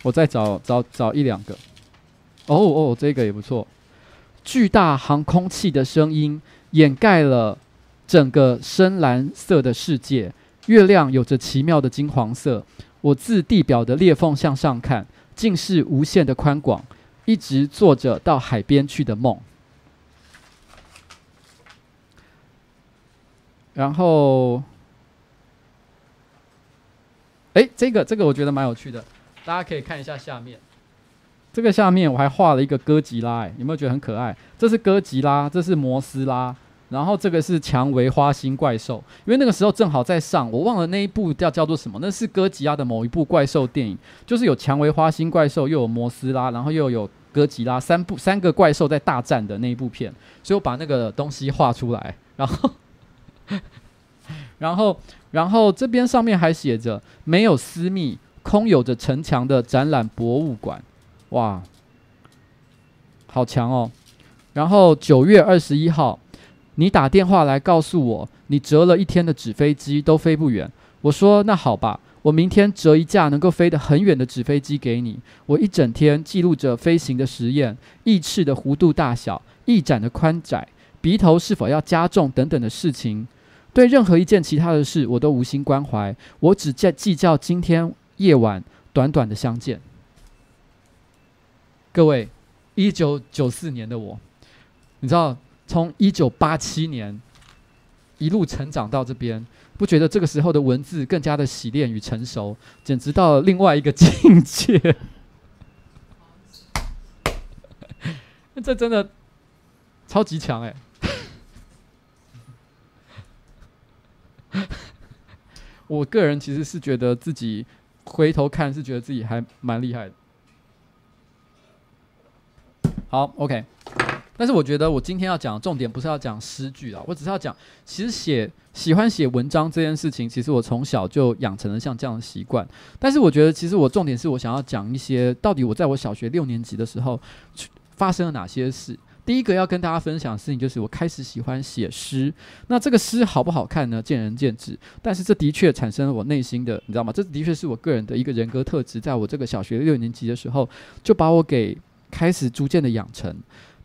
我再找找找一两个。哦哦，这个也不错。巨大航空器的声音掩盖了整个深蓝色的世界。月亮有着奇妙的金黄色。我自地表的裂缝向上看，竟是无限的宽广。一直做着到海边去的梦。然后，哎，这个这个我觉得蛮有趣的，大家可以看一下下面。这个下面我还画了一个哥吉拉，哎，有没有觉得很可爱？这是哥吉拉，这是摩斯拉，然后这个是蔷薇花心怪兽。因为那个时候正好在上，我忘了那一部叫叫做什么，那是哥吉拉的某一部怪兽电影，就是有蔷薇花心怪兽，又有摩斯拉，然后又有哥吉拉，三部三个怪兽在大战的那一部片，所以我把那个东西画出来，然后。然后，然后这边上面还写着“没有私密，空有着城墙的展览博物馆”，哇，好强哦！然后九月二十一号，你打电话来告诉我，你折了一天的纸飞机都飞不远。我说：“那好吧，我明天折一架能够飞得很远的纸飞机给你。”我一整天记录着飞行的实验，翼翅的弧度大小，翼展的宽窄，鼻头是否要加重等等的事情。对任何一件其他的事，我都无心关怀，我只在计较今天夜晚短短的相见。各位，一九九四年的我，你知道，从一九八七年一路成长到这边，不觉得这个时候的文字更加的洗练与成熟，简直到了另外一个境界。这真的超级强哎！我个人其实是觉得自己回头看是觉得自己还蛮厉害的。好，OK。但是我觉得我今天要讲的重点不是要讲诗句啊，我只是要讲，其实写喜欢写文章这件事情，其实我从小就养成了像这样的习惯。但是我觉得，其实我重点是我想要讲一些，到底我在我小学六年级的时候发生了哪些事。第一个要跟大家分享的事情就是，我开始喜欢写诗。那这个诗好不好看呢？见仁见智。但是这的确产生了我内心的，你知道吗？这的确是我个人的一个人格特质，在我这个小学六年级的时候，就把我给开始逐渐的养成。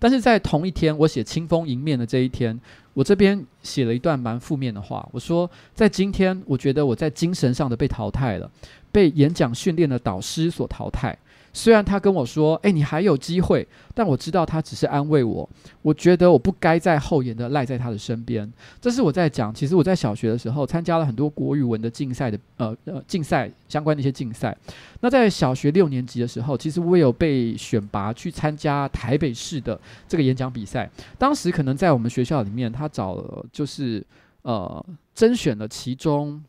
但是在同一天，我写清风迎面的这一天，我这边写了一段蛮负面的话。我说，在今天，我觉得我在精神上的被淘汰了，被演讲训练的导师所淘汰。虽然他跟我说：“诶，你还有机会。”但我知道他只是安慰我。我觉得我不该再厚颜的赖在他的身边。这是我在讲。其实我在小学的时候参加了很多国语文的竞赛的，呃呃，竞赛相关的一些竞赛。那在小学六年级的时候，其实我有被选拔去参加台北市的这个演讲比赛。当时可能在我们学校里面，他找了就是呃甄选了其中。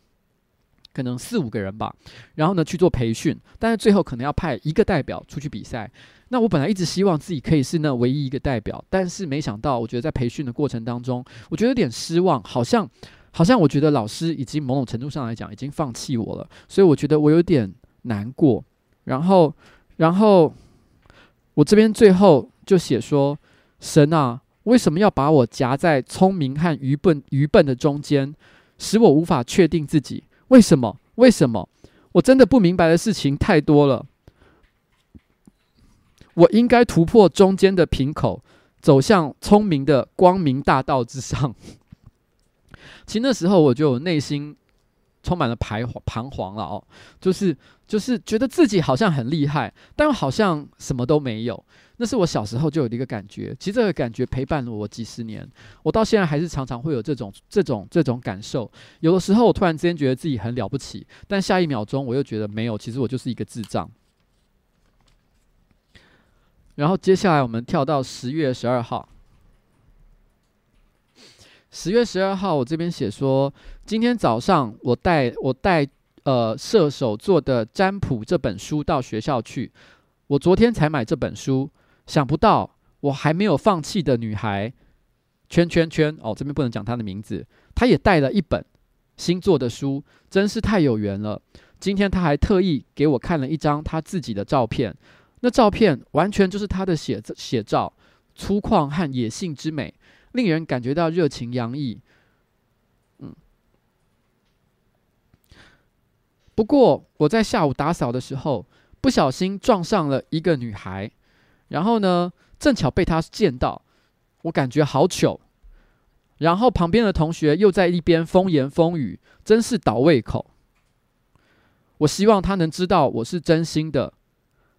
可能四五个人吧，然后呢去做培训，但是最后可能要派一个代表出去比赛。那我本来一直希望自己可以是那唯一一个代表，但是没想到，我觉得在培训的过程当中，我觉得有点失望，好像好像我觉得老师已经某种程度上来讲已经放弃我了，所以我觉得我有点难过。然后，然后我这边最后就写说：神啊，为什么要把我夹在聪明和愚笨愚笨的中间，使我无法确定自己？为什么？为什么？我真的不明白的事情太多了。我应该突破中间的瓶口，走向聪明的光明大道之上。其实那时候我就内心充满了彷彷徨了哦，就是就是觉得自己好像很厉害，但好像什么都没有。那是我小时候就有的一个感觉，其实这个感觉陪伴了我几十年，我到现在还是常常会有这种这种这种感受。有的时候我突然之间觉得自己很了不起，但下一秒钟我又觉得没有，其实我就是一个智障。然后接下来我们跳到十月十二号，十月十二号我这边写说，今天早上我带我带呃射手座的占卜这本书到学校去，我昨天才买这本书。想不到，我还没有放弃的女孩，圈圈圈哦，这边不能讲她的名字，她也带了一本星座的书，真是太有缘了。今天她还特意给我看了一张她自己的照片，那照片完全就是她的写写照，粗犷和野性之美，令人感觉到热情洋溢。嗯，不过我在下午打扫的时候，不小心撞上了一个女孩，然后呢，正巧被她见到，我感觉好糗。然后旁边的同学又在一边风言风语，真是倒胃口。我希望她能知道我是真心的，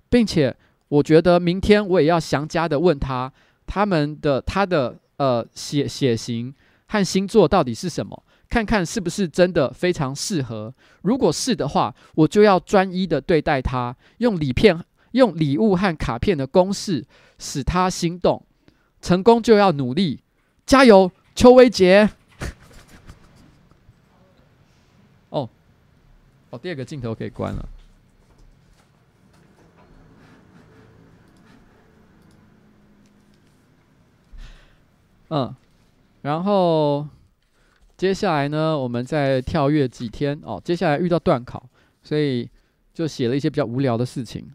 并且我觉得明天我也要详加的问她他们的她的呃血血型和星座到底是什么，看看是不是真的非常适合。如果是的话，我就要专一的对待他，用礼片、用礼物和卡片的公式使他心动。成功就要努力，加油，邱威杰。哦哦，第二个镜头可以关了。嗯，然后接下来呢，我们再跳跃几天哦。接下来遇到段考，所以就写了一些比较无聊的事情。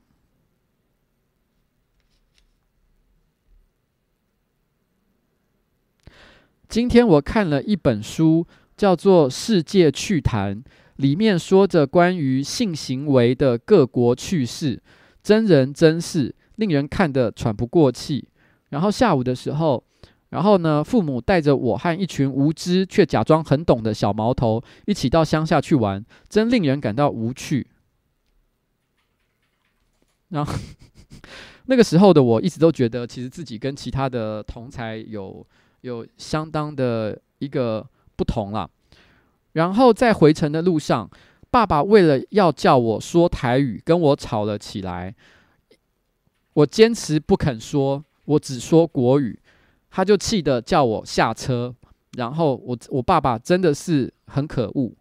今天我看了一本书，叫做《世界趣谈》。里面说着关于性行为的各国趣事，真人真事，令人看得喘不过气。然后下午的时候，然后呢，父母带着我和一群无知却假装很懂的小毛头一起到乡下去玩，真令人感到无趣。然后 那个时候的我一直都觉得，其实自己跟其他的同才有有相当的一个不同啦。然后在回程的路上，爸爸为了要叫我说台语，跟我吵了起来。我坚持不肯说，我只说国语，他就气得叫我下车。然后我我爸爸真的是很可恶。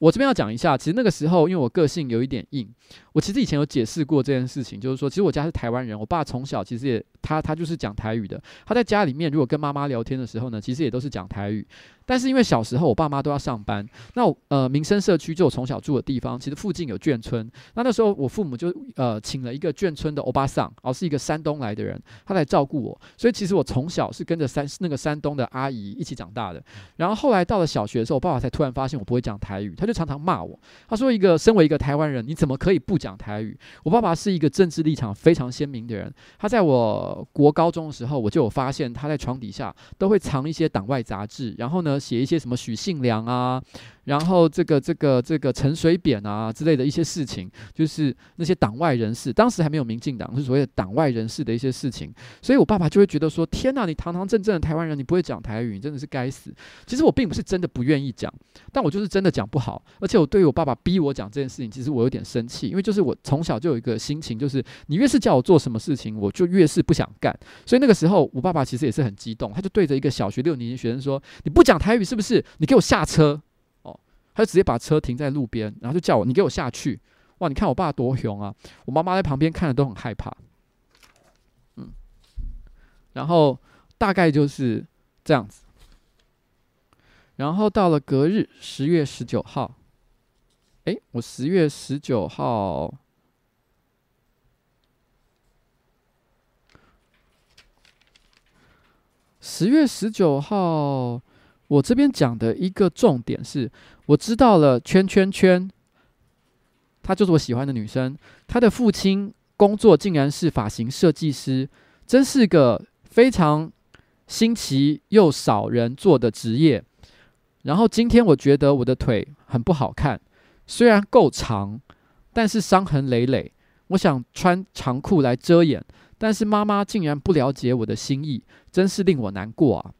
我这边要讲一下，其实那个时候，因为我个性有一点硬，我其实以前有解释过这件事情，就是说，其实我家是台湾人，我爸从小其实也他他就是讲台语的，他在家里面如果跟妈妈聊天的时候呢，其实也都是讲台语。但是因为小时候我爸妈都要上班，那呃民生社区就我从小住的地方，其实附近有眷村。那那时候我父母就呃请了一个眷村的欧巴桑，哦是一个山东来的人，他来照顾我。所以其实我从小是跟着山那个山东的阿姨一起长大的。然后后来到了小学的时候，我爸爸才突然发现我不会讲台语，他就常常骂我。他说：“一个身为一个台湾人，你怎么可以不讲台语？”我爸爸是一个政治立场非常鲜明的人。他在我国高中的时候，我就有发现他在床底下都会藏一些党外杂志，然后呢。写一些什么许信良啊，然后这个这个这个陈水扁啊之类的一些事情，就是那些党外人士，当时还没有民进党，是所谓的党外人士的一些事情，所以我爸爸就会觉得说：天哪，你堂堂正正的台湾人，你不会讲台语，你真的是该死。其实我并不是真的不愿意讲，但我就是真的讲不好，而且我对于我爸爸逼我讲这件事情，其实我有点生气，因为就是我从小就有一个心情，就是你越是叫我做什么事情，我就越是不想干。所以那个时候，我爸爸其实也是很激动，他就对着一个小学六年级学生说：你不讲台语是不是？你给我下车。他就直接把车停在路边，然后就叫我：“你给我下去！”哇，你看我爸多凶啊！我妈妈在旁边看着都很害怕。嗯，然后大概就是这样子。然后到了隔日十月十九号，哎，我十月十九号，十月十九号。我这边讲的一个重点是，我知道了圈圈圈，她就是我喜欢的女生。她的父亲工作竟然是发型设计师，真是个非常新奇又少人做的职业。然后今天我觉得我的腿很不好看，虽然够长，但是伤痕累累。我想穿长裤来遮掩，但是妈妈竟然不了解我的心意，真是令我难过啊。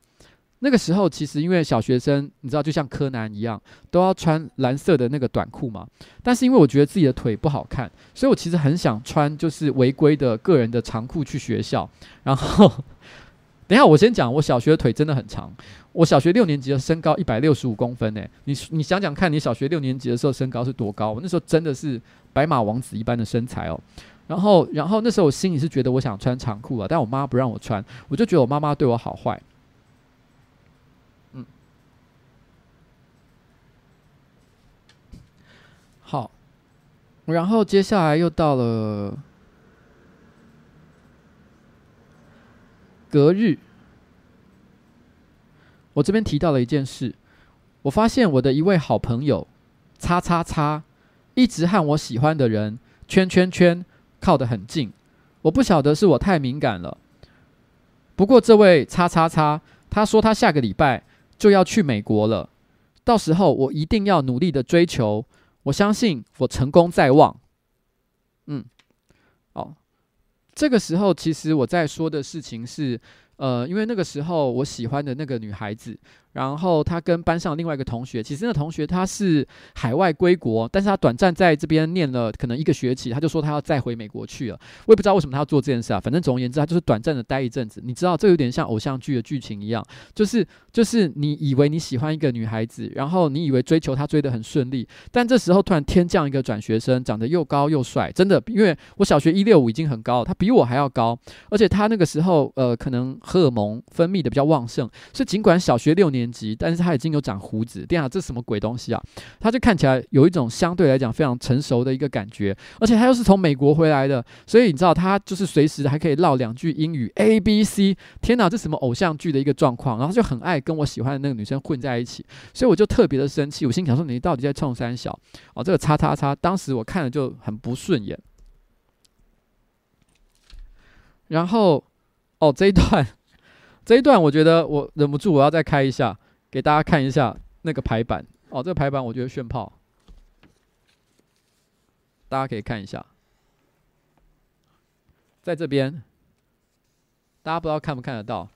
那个时候，其实因为小学生，你知道，就像柯南一样，都要穿蓝色的那个短裤嘛。但是因为我觉得自己的腿不好看，所以我其实很想穿就是违规的个人的长裤去学校。然后，等一下我先讲，我小学的腿真的很长。我小学六年级的身高一百六十五公分诶，你你想想看，你小学六年级的时候身高是多高？我那时候真的是白马王子一般的身材哦。然后，然后那时候我心里是觉得我想穿长裤啊，但我妈不让我穿，我就觉得我妈妈对我好坏。然后接下来又到了隔日，我这边提到了一件事，我发现我的一位好朋友，叉叉叉，一直和我喜欢的人圈圈圈靠得很近，我不晓得是我太敏感了。不过这位叉叉叉，他说他下个礼拜就要去美国了，到时候我一定要努力的追求，我相信我成功在望。嗯，哦，这个时候其实我在说的事情是，呃，因为那个时候我喜欢的那个女孩子。然后他跟班上另外一个同学，其实那同学他是海外归国，但是他短暂在这边念了可能一个学期，他就说他要再回美国去了。我也不知道为什么他要做这件事啊，反正总而言之，他就是短暂的待一阵子。你知道，这有点像偶像剧的剧情一样，就是就是你以为你喜欢一个女孩子，然后你以为追求她追得很顺利，但这时候突然天降一个转学生，长得又高又帅，真的，因为我小学一六五已经很高了，他比我还要高，而且他那个时候呃可能荷尔蒙分泌的比较旺盛，所以尽管小学六年。年级，但是他已经有长胡子。天啊，这什么鬼东西啊？他就看起来有一种相对来讲非常成熟的一个感觉，而且他又是从美国回来的，所以你知道他就是随时还可以唠两句英语 A B C。天哪，这什么偶像剧的一个状况？然后就很爱跟我喜欢的那个女生混在一起，所以我就特别的生气。我心想说，你到底在冲三小？哦，这个叉叉叉，当时我看了就很不顺眼。然后，哦，这一段。这一段我觉得我忍不住，我要再开一下，给大家看一下那个排版哦。这个排版我觉得炫炮，大家可以看一下，在这边，大家不知道看不看得到？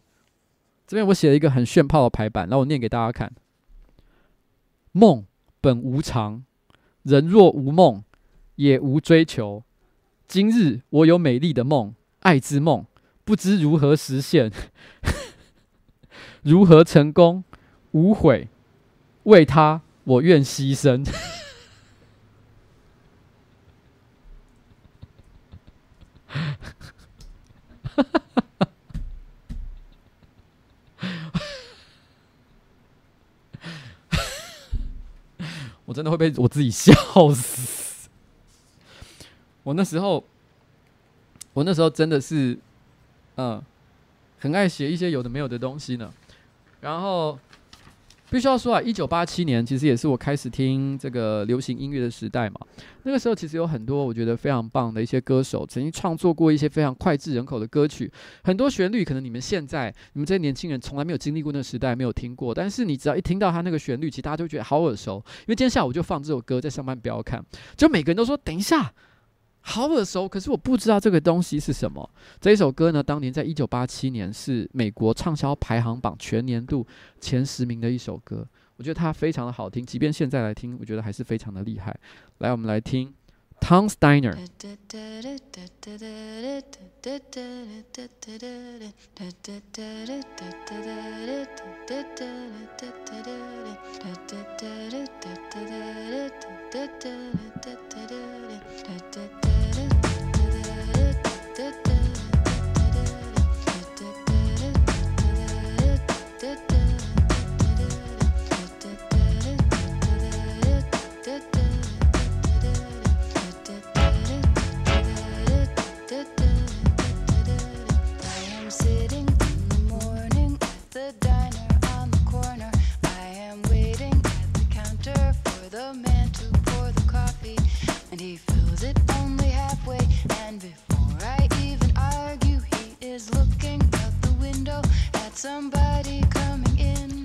这边我写了一个很炫炮的排版，然后我念给大家看：梦本无常，人若无梦，也无追求。今日我有美丽的梦，爱之梦，不知如何实现。如何成功？无悔，为他我愿牺牲。我真的会被我自己笑死。我那时候，我那时候真的是，嗯，很爱写一些有的没有的东西呢。然后必须要说啊，一九八七年其实也是我开始听这个流行音乐的时代嘛。那个时候其实有很多我觉得非常棒的一些歌手，曾经创作过一些非常脍炙人口的歌曲。很多旋律可能你们现在你们这些年轻人从来没有经历过那个时代，没有听过。但是你只要一听到他那个旋律，其实大家都觉得好耳熟。因为今天下午就放这首歌在上班不要看，就每个人都说等一下。好耳熟，可是我不知道这个东西是什么。这一首歌呢，当年在一九八七年是美国畅销排行榜全年度前十名的一首歌。我觉得它非常的好听，即便现在来听，我觉得还是非常的厉害。来，我们来听 Tom Steiner. somebody coming in.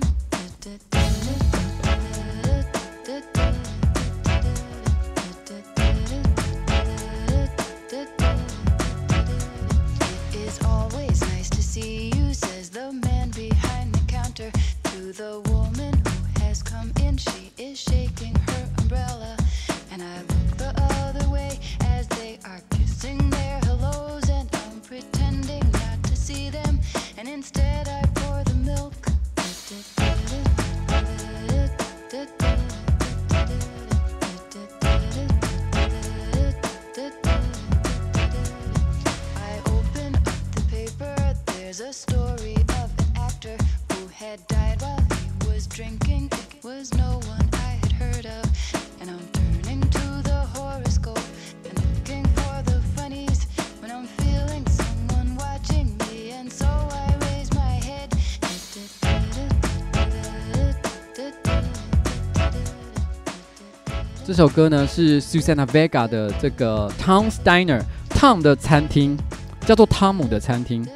It is always nice to see you, says the man behind the counter. To the 这首歌呢是 Susana Vega 的这个 Tom's Diner，Tom 的餐厅，叫做汤姆的餐厅。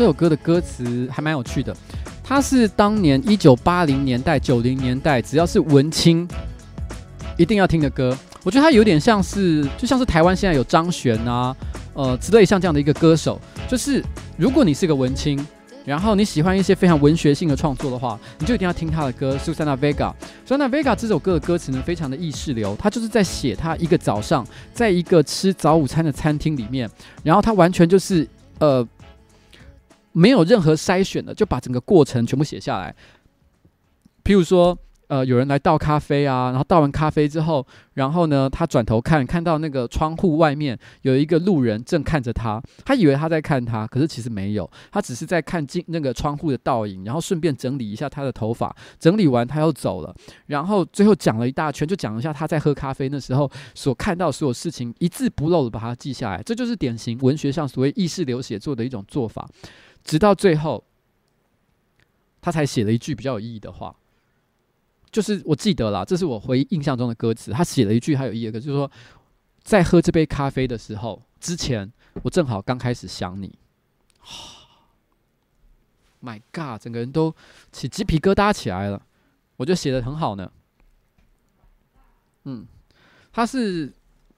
这首歌的歌词还蛮有趣的，它是当年一九八零年代、九零年代，只要是文青一定要听的歌。我觉得它有点像是，就像是台湾现在有张悬啊，呃之类像这样的一个歌手。就是如果你是个文青，然后你喜欢一些非常文学性的创作的话，你就一定要听他的歌。Susana Vega，Susana Vega 这首歌的歌词呢，非常的意识流，他就是在写他一个早上，在一个吃早午餐的餐厅里面，然后他完全就是呃。没有任何筛选的，就把整个过程全部写下来。譬如说，呃，有人来倒咖啡啊，然后倒完咖啡之后，然后呢，他转头看，看到那个窗户外面有一个路人正看着他，他以为他在看他，可是其实没有，他只是在看进那个窗户的倒影，然后顺便整理一下他的头发，整理完他又走了，然后最后讲了一大圈，就讲一下他在喝咖啡那时候所看到所有事情，一字不漏的把它记下来，这就是典型文学上所谓意识流写作的一种做法。直到最后，他才写了一句比较有意义的话，就是我记得了，这是我回忆印象中的歌词。他写了一句还有意义的，就是说，在喝这杯咖啡的时候，之前我正好刚开始想你。My God，整个人都起鸡皮疙瘩起来了。我觉得写得很好呢。嗯，他是。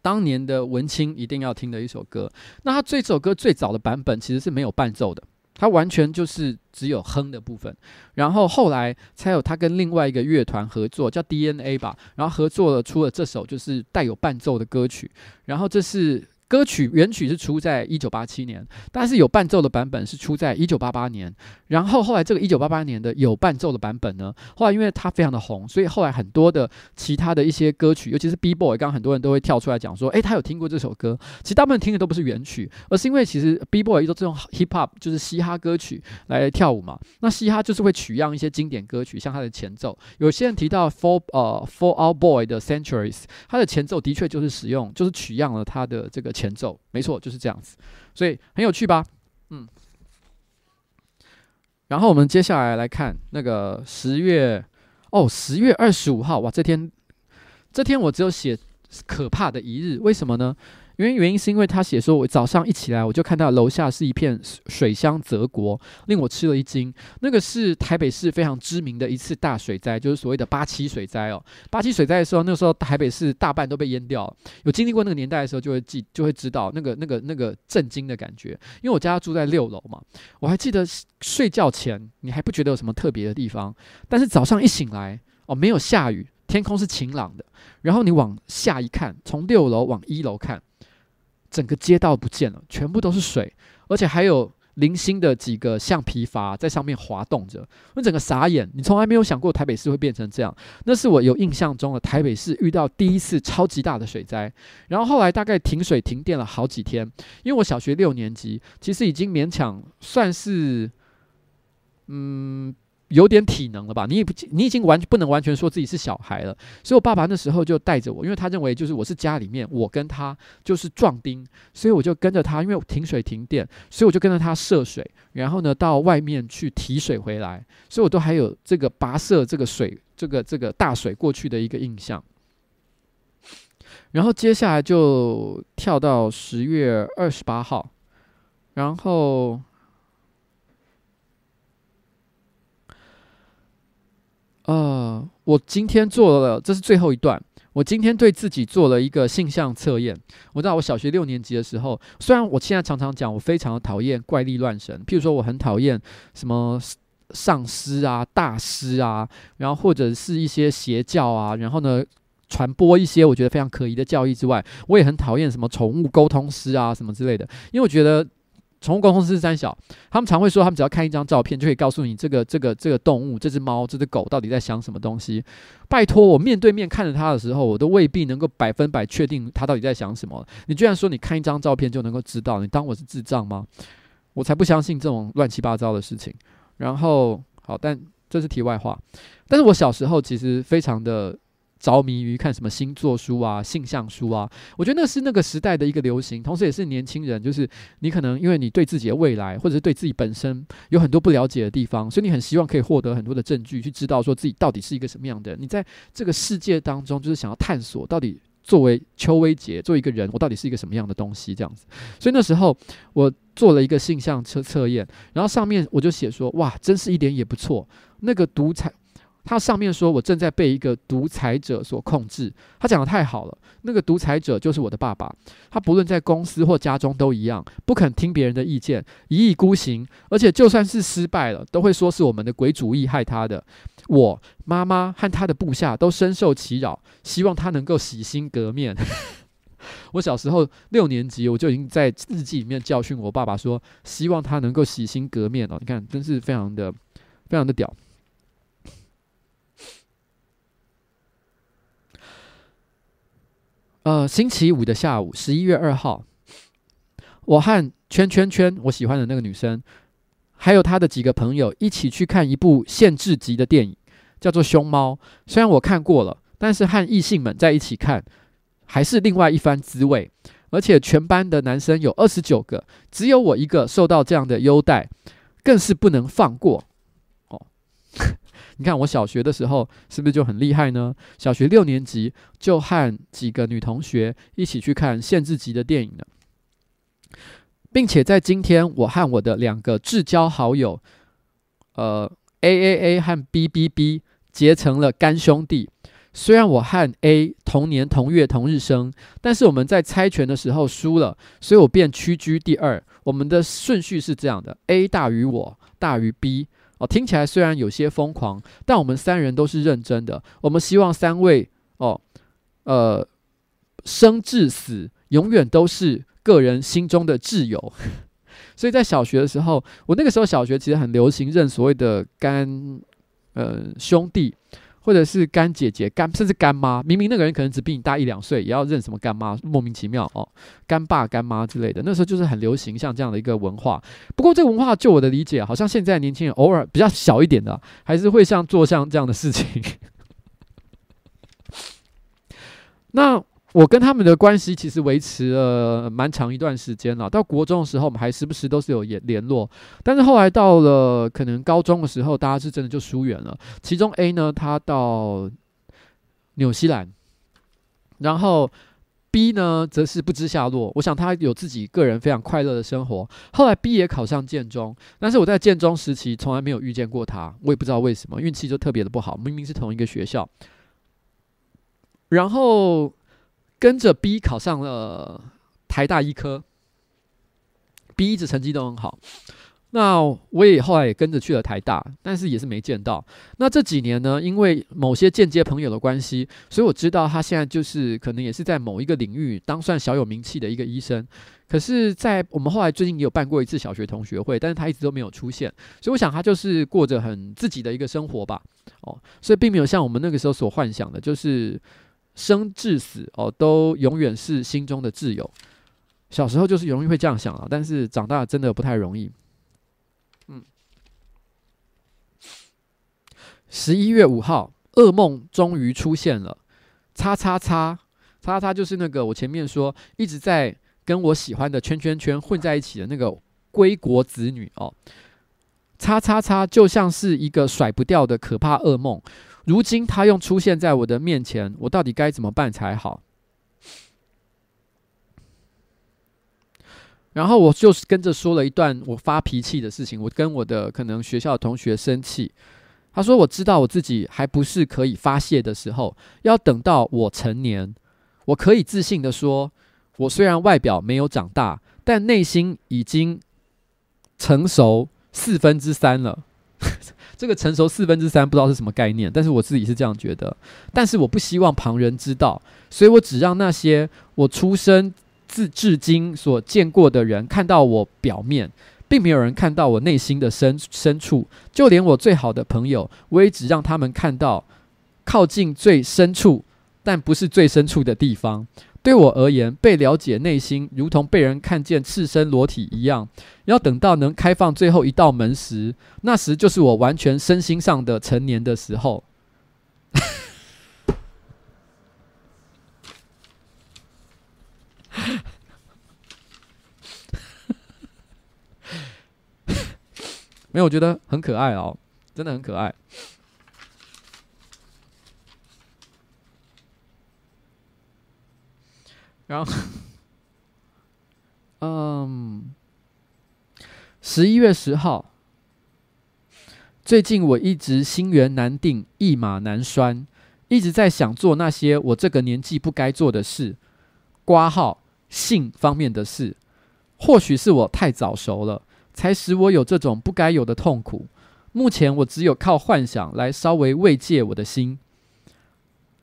当年的文青一定要听的一首歌。那他这首歌最早的版本其实是没有伴奏的，他完全就是只有哼的部分。然后后来才有他跟另外一个乐团合作，叫 DNA 吧，然后合作了出了这首就是带有伴奏的歌曲。然后这是。歌曲原曲是出在一九八七年，但是有伴奏的版本是出在一九八八年。然后后来这个一九八八年的有伴奏的版本呢，后来因为它非常的红，所以后来很多的其他的一些歌曲，尤其是 B-boy，刚刚很多人都会跳出来讲说，诶，他有听过这首歌。其实大部分听的都不是原曲，而是因为其实 B-boy 都这种 hip hop 就是嘻哈歌曲来跳舞嘛。那嘻哈就是会取样一些经典歌曲，像它的前奏。有些人提到 For 呃 For Out Boy 的 Centuries，它的前奏的确就是使用，就是取样了它的这个。前奏没错，就是这样子，所以很有趣吧？嗯。然后我们接下来来看那个十月哦，十月二十五号哇，这天这天我只有写可怕的一日，为什么呢？原因原因是因为他写说，我早上一起来，我就看到楼下是一片水乡泽国，令我吃了一惊。那个是台北市非常知名的一次大水灾，就是所谓的八七水灾哦。八七水灾的时候，那个时候台北市大半都被淹掉了。有经历过那个年代的时候，就会记就会知道那个那个那个震惊的感觉。因为我家住在六楼嘛，我还记得睡觉前你还不觉得有什么特别的地方，但是早上一醒来哦，没有下雨，天空是晴朗的，然后你往下一看，从六楼往一楼看。整个街道不见了，全部都是水，而且还有零星的几个橡皮筏在上面滑动着。我整个傻眼，你从来没有想过台北市会变成这样。那是我有印象中的台北市遇到第一次超级大的水灾，然后后来大概停水停电了好几天。因为我小学六年级，其实已经勉强算是，嗯。有点体能了吧？你也不，你已经完不能完全说自己是小孩了。所以我爸爸那时候就带着我，因为他认为就是我是家里面，我跟他就是壮丁，所以我就跟着他，因为停水停电，所以我就跟着他涉水，然后呢到外面去提水回来，所以我都还有这个跋涉这个水，这个这个大水过去的一个印象。然后接下来就跳到十月二十八号，然后。呃，我今天做了，这是最后一段。我今天对自己做了一个性向测验。我知道我小学六年级的时候，虽然我现在常常讲我非常的讨厌怪力乱神，譬如说我很讨厌什么上师啊、大师啊，然后或者是一些邪教啊，然后呢传播一些我觉得非常可疑的教义之外，我也很讨厌什么宠物沟通师啊什么之类的，因为我觉得。宠物沟通师是三小，他们常会说，他们只要看一张照片，就可以告诉你这个这个这个动物，这只猫、这只狗到底在想什么东西。拜托，我面对面看着它的时候，我都未必能够百分百确定它到底在想什么。你居然说你看一张照片就能够知道，你当我是智障吗？我才不相信这种乱七八糟的事情。然后，好，但这是题外话。但是我小时候其实非常的。着迷于看什么星座书啊、性向书啊，我觉得那是那个时代的一个流行，同时也是年轻人，就是你可能因为你对自己的未来，或者是对自己本身有很多不了解的地方，所以你很希望可以获得很多的证据，去知道说自己到底是一个什么样的人。你在这个世界当中，就是想要探索到底作为邱威杰，作为一个人，我到底是一个什么样的东西这样子。所以那时候我做了一个性向测测验，然后上面我就写说：哇，真是一点也不错，那个独裁。他上面说，我正在被一个独裁者所控制。他讲得太好了，那个独裁者就是我的爸爸。他不论在公司或家中都一样，不肯听别人的意见，一意孤行，而且就算是失败了，都会说是我们的鬼主意害他的。我妈妈和他的部下都深受其扰，希望他能够洗心革面。我小时候六年级，我就已经在日记里面教训我爸爸说，希望他能够洗心革面了。你看，真是非常的、非常的屌。呃，星期五的下午，十一月二号，我和圈圈圈，我喜欢的那个女生，还有她的几个朋友一起去看一部限制级的电影，叫做《熊猫》。虽然我看过了，但是和异性们在一起看，还是另外一番滋味。而且全班的男生有二十九个，只有我一个受到这样的优待，更是不能放过。哦。你看，我小学的时候是不是就很厉害呢？小学六年级就和几个女同学一起去看限制级的电影了，并且在今天，我和我的两个至交好友，呃，A A A 和 B B B 结成了干兄弟。虽然我和 A 同年同月同日生，但是我们在猜拳的时候输了，所以我便屈居第二。我们的顺序是这样的：A 大于我，大于 B。哦，听起来虽然有些疯狂，但我们三人都是认真的。我们希望三位哦，呃，生至死永远都是个人心中的挚友。所以在小学的时候，我那个时候小学其实很流行认所谓的干呃兄弟。或者是干姐姐、干甚至干妈，明明那个人可能只比你大一两岁，也要认什么干妈，莫名其妙哦，干爸、干妈之类的。那时候就是很流行像这样的一个文化。不过这个文化，就我的理解，好像现在年轻人偶尔比较小一点的，还是会像做像这样的事情。那。我跟他们的关系其实维持了蛮长一段时间了。到国中的时候，我们还时不时都是有联联络。但是后来到了可能高中的时候，大家是真的就疏远了。其中 A 呢，他到纽西兰，然后 B 呢，则是不知下落。我想他有自己个人非常快乐的生活。后来 B 也考上建中，但是我在建中时期从来没有遇见过他，我也不知道为什么，运气就特别的不好。明明是同一个学校，然后。跟着 B 考上了台大医科，B 一直成绩都很好。那我也后来也跟着去了台大，但是也是没见到。那这几年呢，因为某些间接朋友的关系，所以我知道他现在就是可能也是在某一个领域当算小有名气的一个医生。可是，在我们后来最近也有办过一次小学同学会，但是他一直都没有出现，所以我想他就是过着很自己的一个生活吧。哦，所以并没有像我们那个时候所幻想的，就是。生至死哦，都永远是心中的挚友。小时候就是容易会这样想啊，但是长大真的不太容易。嗯，十一月五号，噩梦终于出现了。叉叉叉叉叉，就是那个我前面说一直在跟我喜欢的圈圈圈混在一起的那个归国子女哦。叉叉叉就像是一个甩不掉的可怕噩梦。如今他又出现在我的面前，我到底该怎么办才好？然后我就是跟着说了一段我发脾气的事情，我跟我的可能学校的同学生气，他说：“我知道我自己还不是可以发泄的时候，要等到我成年，我可以自信地说，我虽然外表没有长大，但内心已经成熟四分之三了。”这个成熟四分之三不知道是什么概念，但是我自己是这样觉得。但是我不希望旁人知道，所以我只让那些我出生至至今所见过的人看到我表面。并没有人看到我内心的深深处，就连我最好的朋友，我也只让他们看到靠近最深处，但不是最深处的地方。对我而言，被了解内心，如同被人看见赤身裸体一样。要等到能开放最后一道门时，那时就是我完全身心上的成年的时候。没有，我觉得很可爱哦，真的很可爱。然后，嗯，十一月十号，最近我一直心猿难定，一马难拴，一直在想做那些我这个年纪不该做的事，挂号性方面的事，或许是我太早熟了。才使我有这种不该有的痛苦。目前我只有靠幻想来稍微慰藉我的心。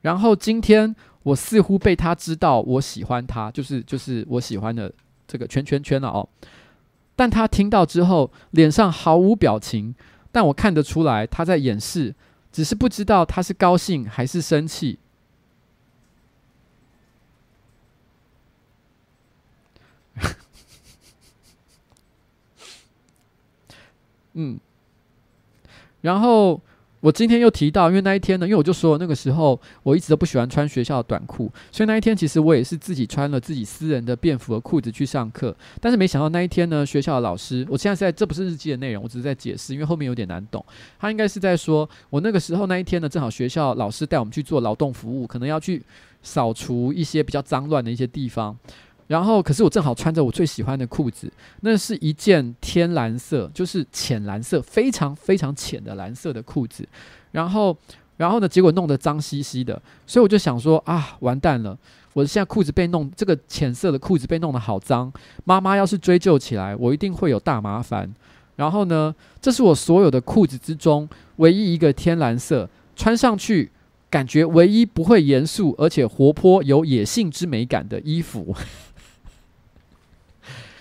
然后今天我似乎被他知道我喜欢他，就是就是我喜欢的这个圈圈圈了哦。但他听到之后，脸上毫无表情，但我看得出来他在掩饰，只是不知道他是高兴还是生气。嗯，然后我今天又提到，因为那一天呢，因为我就说那个时候我一直都不喜欢穿学校的短裤，所以那一天其实我也是自己穿了自己私人的便服和裤子去上课。但是没想到那一天呢，学校的老师，我现在在这不是日记的内容，我只是在解释，因为后面有点难懂。他应该是在说我那个时候那一天呢，正好学校老师带我们去做劳动服务，可能要去扫除一些比较脏乱的一些地方。然后，可是我正好穿着我最喜欢的裤子，那是一件天蓝色，就是浅蓝色，非常非常浅的蓝色的裤子。然后，然后呢，结果弄得脏兮兮的，所以我就想说啊，完蛋了，我现在裤子被弄，这个浅色的裤子被弄得好脏，妈妈要是追究起来，我一定会有大麻烦。然后呢，这是我所有的裤子之中唯一一个天蓝色，穿上去感觉唯一不会严肃而且活泼有野性之美感的衣服。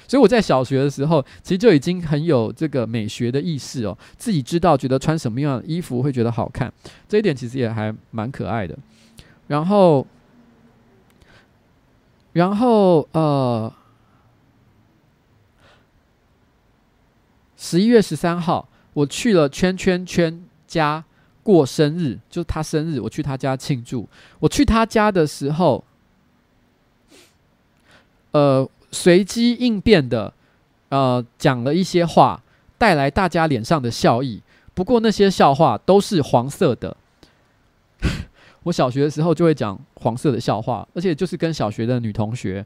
所以我在小学的时候，其实就已经很有这个美学的意识哦，自己知道觉得穿什么样的衣服会觉得好看，这一点其实也还蛮可爱的。然后，然后呃，十一月十三号，我去了圈圈圈家过生日，就是他生日，我去他家庆祝。我去他家的时候，呃。随机应变的，呃，讲了一些话，带来大家脸上的笑意。不过那些笑话都是黄色的。我小学的时候就会讲黄色的笑话，而且就是跟小学的女同学，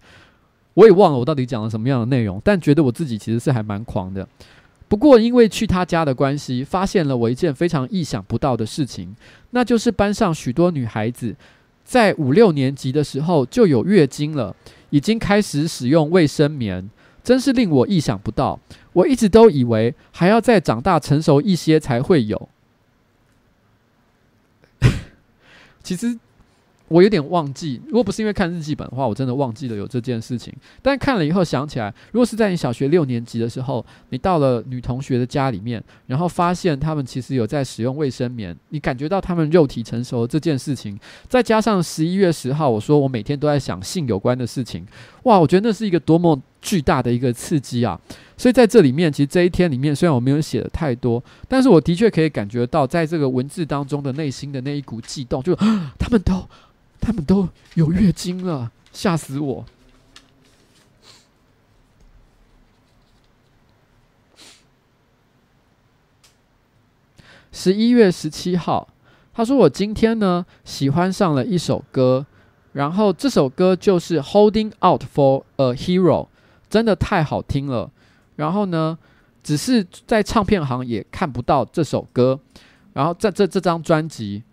我也忘了我到底讲了什么样的内容，但觉得我自己其实是还蛮狂的。不过因为去他家的关系，发现了我一件非常意想不到的事情，那就是班上许多女孩子在五六年级的时候就有月经了。已经开始使用卫生棉，真是令我意想不到。我一直都以为还要再长大成熟一些才会有。其实。我有点忘记，如果不是因为看日记本的话，我真的忘记了有这件事情。但看了以后想起来，如果是在你小学六年级的时候，你到了女同学的家里面，然后发现他们其实有在使用卫生棉，你感觉到他们肉体成熟这件事情，再加上十一月十号，我说我每天都在想性有关的事情，哇，我觉得那是一个多么巨大的一个刺激啊！所以在这里面，其实这一天里面，虽然我没有写的太多，但是我的确可以感觉到，在这个文字当中的内心的那一股悸动，就 他们都。他们都有月经了，吓死我！十一月十七号，他说我今天呢喜欢上了一首歌，然后这首歌就是《Holding Out for a Hero》，真的太好听了。然后呢，只是在唱片行也看不到这首歌。然后在这这张专辑，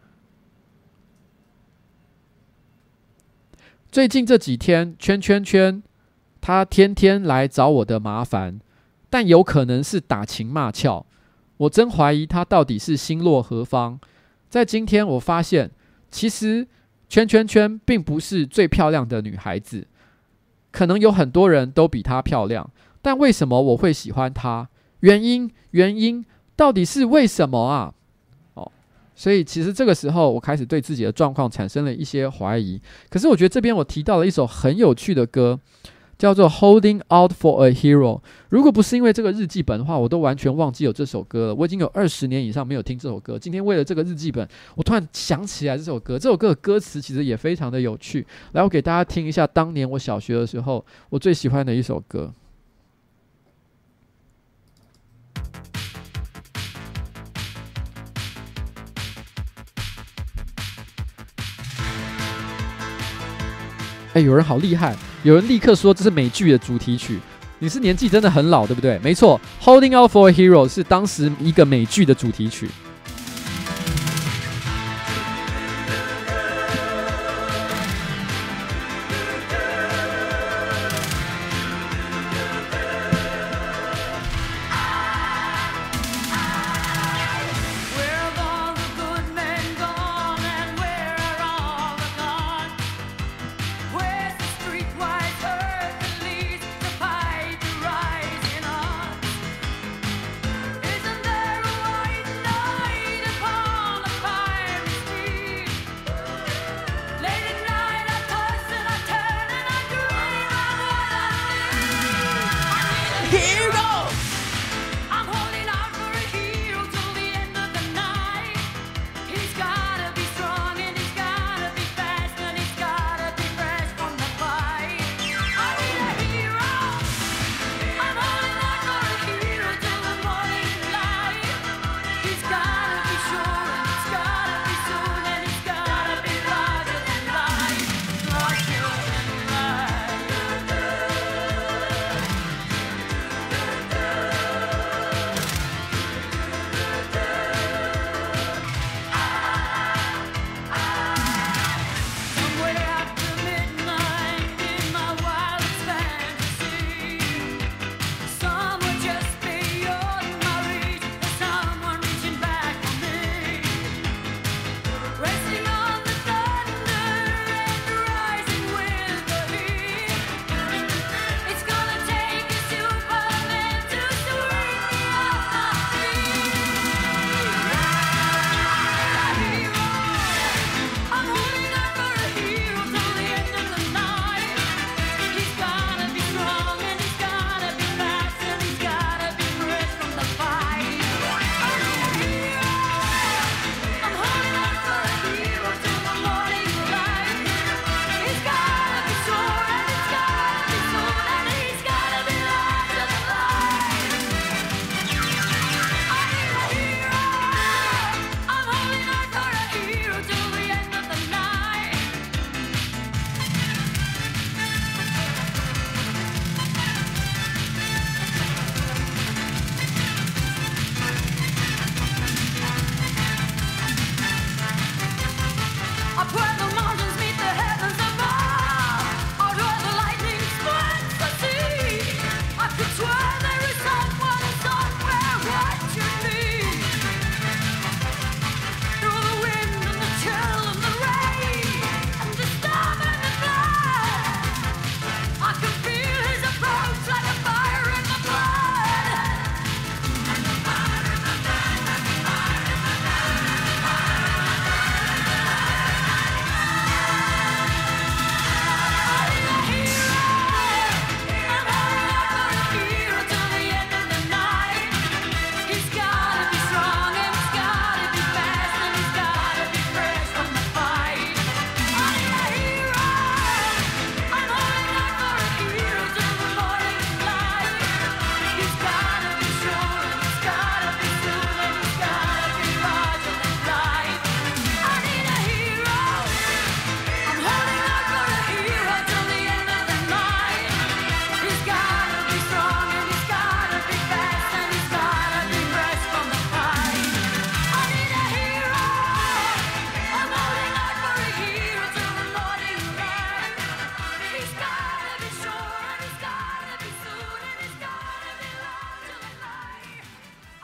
最近这几天圈圈圈，他天天来找我的麻烦，但有可能是打情骂俏，我真怀疑他到底是心落何方。在今天，我发现其实圈圈圈并不是最漂亮的女孩子，可能有很多人都比她漂亮，但为什么我会喜欢她？原因原因到底是为什么啊？所以其实这个时候，我开始对自己的状况产生了一些怀疑。可是我觉得这边我提到了一首很有趣的歌。叫做 Holding Out for a Hero。如果不是因为这个日记本的话，我都完全忘记有这首歌了。我已经有二十年以上没有听这首歌。今天为了这个日记本，我突然想起来这首歌。这首歌的歌词其实也非常的有趣。来，我给大家听一下当年我小学的时候我最喜欢的一首歌。哎，有人好厉害！有人立刻说这是美剧的主题曲。你是年纪真的很老，对不对？没错，Holding Out for a Hero 是当时一个美剧的主题曲。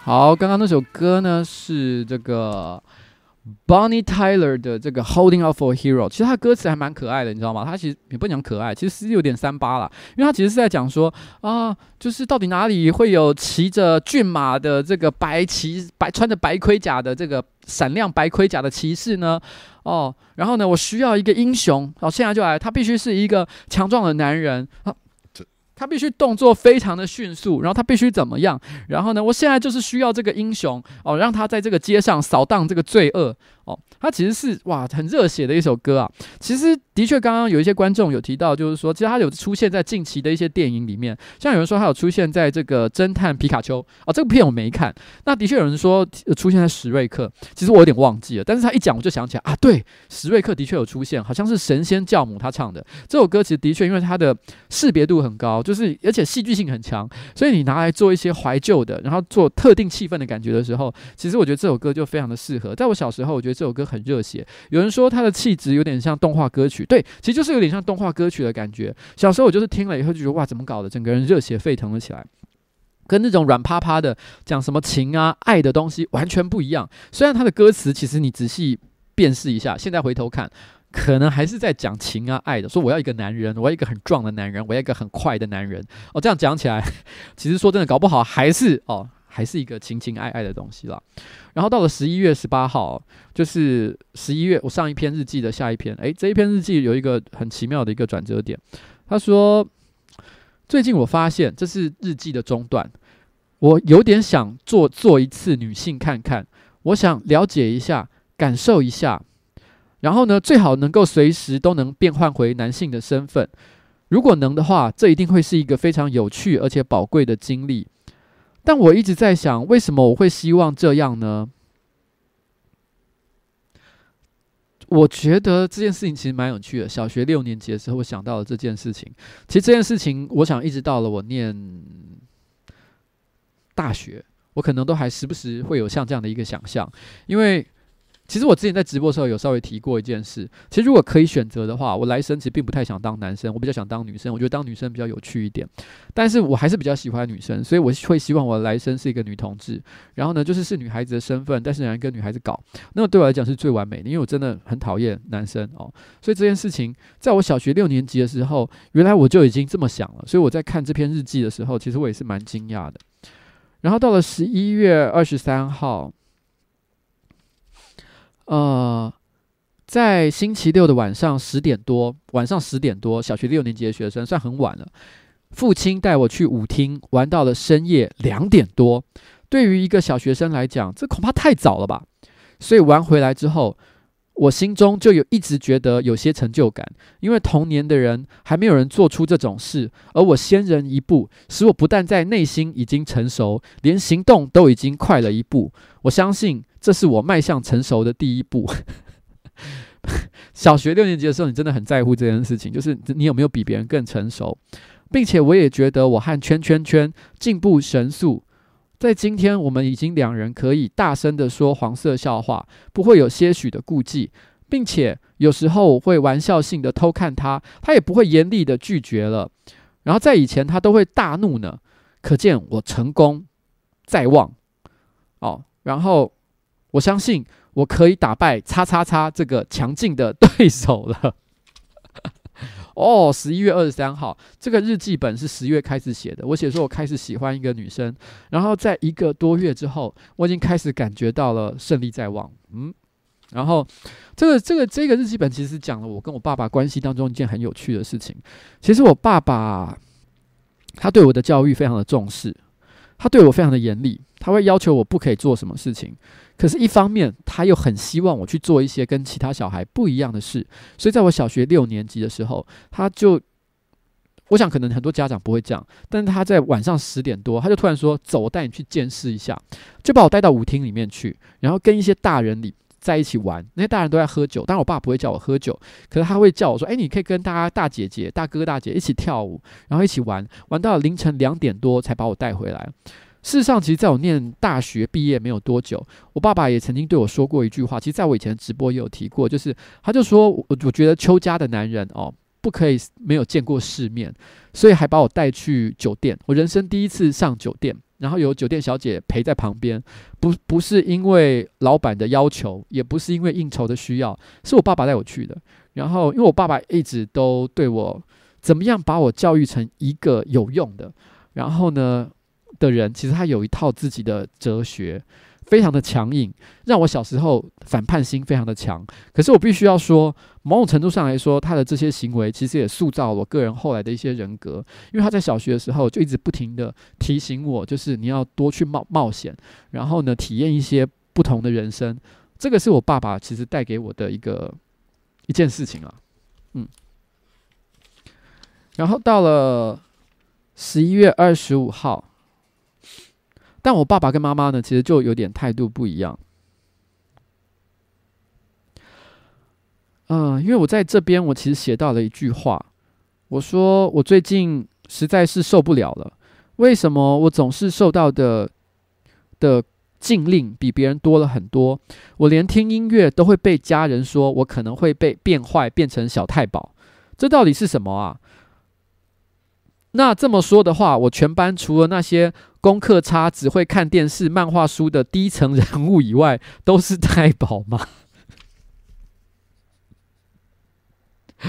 好，刚刚那首歌呢是这个 Bonnie Tyler 的这个 Holding Out for a Hero。其实他歌词还蛮可爱的，你知道吗？他其实也不讲可爱，其实是有点三八啦，因为他其实是在讲说啊，就是到底哪里会有骑着骏马的这个白骑白穿着白盔甲的这个闪亮白盔甲的骑士呢？哦，然后呢，我需要一个英雄。好，现在就来，他必须是一个强壮的男人啊。他必须动作非常的迅速，然后他必须怎么样？然后呢，我现在就是需要这个英雄哦，让他在这个街上扫荡这个罪恶哦。他其实是哇，很热血的一首歌啊。其实的确，刚刚有一些观众有提到，就是说，其实他有出现在近期的一些电影里面，像有人说他有出现在这个侦探皮卡丘哦，这个片我没看。那的确有人说出现在史瑞克，其实我有点忘记了，但是他一讲我就想起来啊，对，史瑞克的确有出现，好像是神仙教母他唱的这首歌，其实的确因为他的识别度很高，就是而且戏剧性很强，所以你拿来做一些怀旧的，然后做特定气氛的感觉的时候，其实我觉得这首歌就非常的适合。在我小时候，我觉得这首歌很。热血，有人说他的气质有点像动画歌曲，对，其实就是有点像动画歌曲的感觉。小时候我就是听了以后就觉得哇，怎么搞的，整个人热血沸腾了起来，跟那种软趴趴的讲什么情啊、爱的东西完全不一样。虽然他的歌词其实你仔细辨识一下，现在回头看，可能还是在讲情啊、爱的，说我要一个男人，我要一个很壮的男人，我要一个很快的男人。哦，这样讲起来，其实说真的，搞不好还是哦。还是一个情情爱爱的东西啦。然后到了十一月十八号，就是十一月我上一篇日记的下一篇。诶，这一篇日记有一个很奇妙的一个转折点。他说，最近我发现这是日记的中段，我有点想做做一次女性看看，我想了解一下，感受一下。然后呢，最好能够随时都能变换回男性的身份。如果能的话，这一定会是一个非常有趣而且宝贵的经历。但我一直在想，为什么我会希望这样呢？我觉得这件事情其实蛮有趣的。小学六年级的时候，我想到了这件事情。其实这件事情，我想一直到了我念大学，我可能都还时不时会有像这样的一个想象，因为。其实我之前在直播的时候有稍微提过一件事。其实如果可以选择的话，我来生其实并不太想当男生，我比较想当女生。我觉得当女生比较有趣一点，但是我还是比较喜欢女生，所以我会希望我来生是一个女同志。然后呢，就是是女孩子的身份，但是能跟女孩子搞，那么对我来讲是最完美的，因为我真的很讨厌男生哦。所以这件事情在我小学六年级的时候，原来我就已经这么想了。所以我在看这篇日记的时候，其实我也是蛮惊讶的。然后到了十一月二十三号。呃，在星期六的晚上十点多，晚上十点多，小学六年级的学生算很晚了。父亲带我去舞厅玩到了深夜两点多，对于一个小学生来讲，这恐怕太早了吧？所以玩回来之后，我心中就有一直觉得有些成就感，因为同年的人还没有人做出这种事，而我先人一步，使我不但在内心已经成熟，连行动都已经快了一步。我相信。这是我迈向成熟的第一步。小学六年级的时候，你真的很在乎这件事情，就是你有没有比别人更成熟，并且我也觉得我和圈圈圈进步神速。在今天，我们已经两人可以大声地说黄色笑话，不会有些许的顾忌，并且有时候我会玩笑性的偷看他，他也不会严厉的拒绝了。然后在以前，他都会大怒呢，可见我成功在望。哦，然后。我相信我可以打败叉叉叉这个强劲的对手了。哦，十一月二十三号，这个日记本是十月开始写的。我写说我开始喜欢一个女生，然后在一个多月之后，我已经开始感觉到了胜利在望。嗯，然后这个这个这个日记本其实讲了我跟我爸爸关系当中一件很有趣的事情。其实我爸爸他对我的教育非常的重视，他对我非常的严厉，他会要求我不可以做什么事情。可是，一方面他又很希望我去做一些跟其他小孩不一样的事，所以在我小学六年级的时候，他就，我想可能很多家长不会这样，但是他在晚上十点多，他就突然说：“走，我带你去见识一下。”就把我带到舞厅里面去，然后跟一些大人里在一起玩。那些大人都在喝酒，但我爸不会叫我喝酒，可是他会叫我说：“哎，你可以跟大家大姐姐、大哥、大姐一起跳舞，然后一起玩，玩到凌晨两点多才把我带回来。”事实上，其实在我念大学毕业没有多久，我爸爸也曾经对我说过一句话。其实，在我以前直播也有提过，就是他就说，我我觉得邱家的男人哦，不可以没有见过世面，所以还把我带去酒店。我人生第一次上酒店然后有酒店小姐陪在旁边，不不是因为老板的要求，也不是因为应酬的需要，是我爸爸带我去的。然后，因为我爸爸一直都对我怎么样把我教育成一个有用的，然后呢的人，其实他有一套自己的哲学。非常的强硬，让我小时候反叛心非常的强。可是我必须要说，某种程度上来说，他的这些行为其实也塑造了我个人后来的一些人格。因为他在小学的时候就一直不停的提醒我，就是你要多去冒冒险，然后呢体验一些不同的人生。这个是我爸爸其实带给我的一个一件事情啊，嗯。然后到了十一月二十五号。但我爸爸跟妈妈呢，其实就有点态度不一样。嗯、因为我在这边，我其实写到了一句话，我说我最近实在是受不了了。为什么我总是受到的的禁令比别人多了很多？我连听音乐都会被家人说我可能会被变坏，变成小太保。这到底是什么啊？那这么说的话，我全班除了那些功课差、只会看电视、漫画书的低层人物以外，都是太保吗？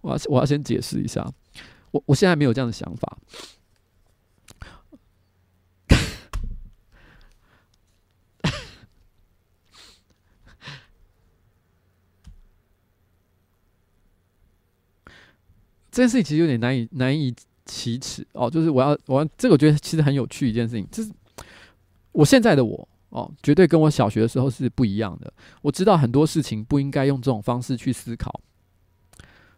我要我要先解释一下，我我现在没有这样的想法。这件事情其实有点难以难以启齿哦，就是我要我要这个我觉得其实很有趣一件事情，就是我现在的我哦，绝对跟我小学的时候是不一样的。我知道很多事情不应该用这种方式去思考，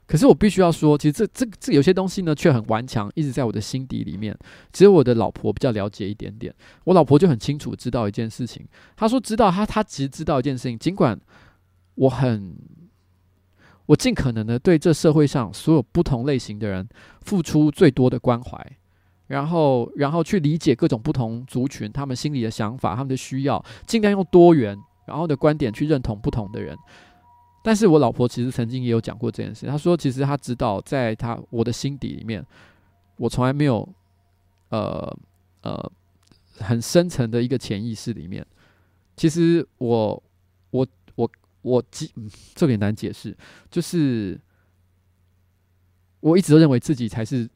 可是我必须要说，其实这这这有些东西呢，却很顽强，一直在我的心底里面。只有我的老婆比较了解一点点，我老婆就很清楚知道一件事情，她说知道，她她其实知道一件事情，尽管我很。我尽可能的对这社会上所有不同类型的人付出最多的关怀，然后，然后去理解各种不同族群他们心里的想法、他们的需要，尽量用多元然后的观点去认同不同的人。但是我老婆其实曾经也有讲过这件事，她说其实她知道，在她我的心底里面，我从来没有，呃呃，很深层的一个潜意识里面，其实我我。我记，嗯，这点难解释，就是我一直都认为自己才是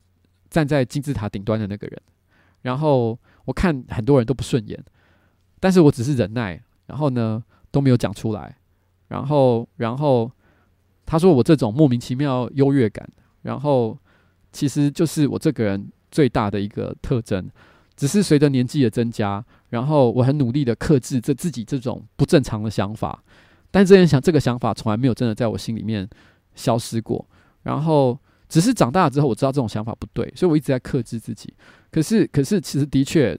站在金字塔顶端的那个人，然后我看很多人都不顺眼，但是我只是忍耐，然后呢都没有讲出来，然后然后他说我这种莫名其妙优越感，然后其实就是我这个人最大的一个特征，只是随着年纪的增加，然后我很努力的克制这自己这种不正常的想法。但这件想这个想法从来没有真的在我心里面消失过，然后只是长大了之后，我知道这种想法不对，所以我一直在克制自己。可是，可是其实的确，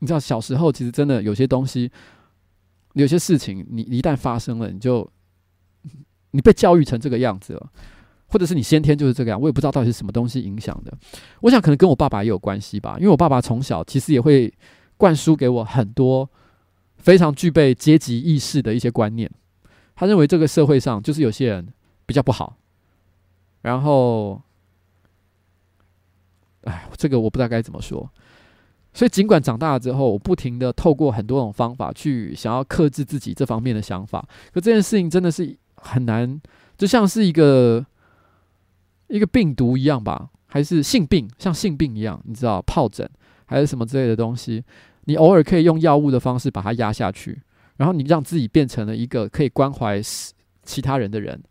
你知道小时候其实真的有些东西，有些事情，你一旦发生了，你就你被教育成这个样子了，或者是你先天就是这个样，我也不知道到底是什么东西影响的。我想可能跟我爸爸也有关系吧，因为我爸爸从小其实也会灌输给我很多。非常具备阶级意识的一些观念，他认为这个社会上就是有些人比较不好，然后，哎，这个我不知道该怎么说。所以尽管长大了之后，我不停的透过很多种方法去想要克制自己这方面的想法，可这件事情真的是很难，就像是一个一个病毒一样吧，还是性病，像性病一样，你知道，疱疹还是什么之类的东西。你偶尔可以用药物的方式把它压下去，然后你让自己变成了一个可以关怀其他人的人，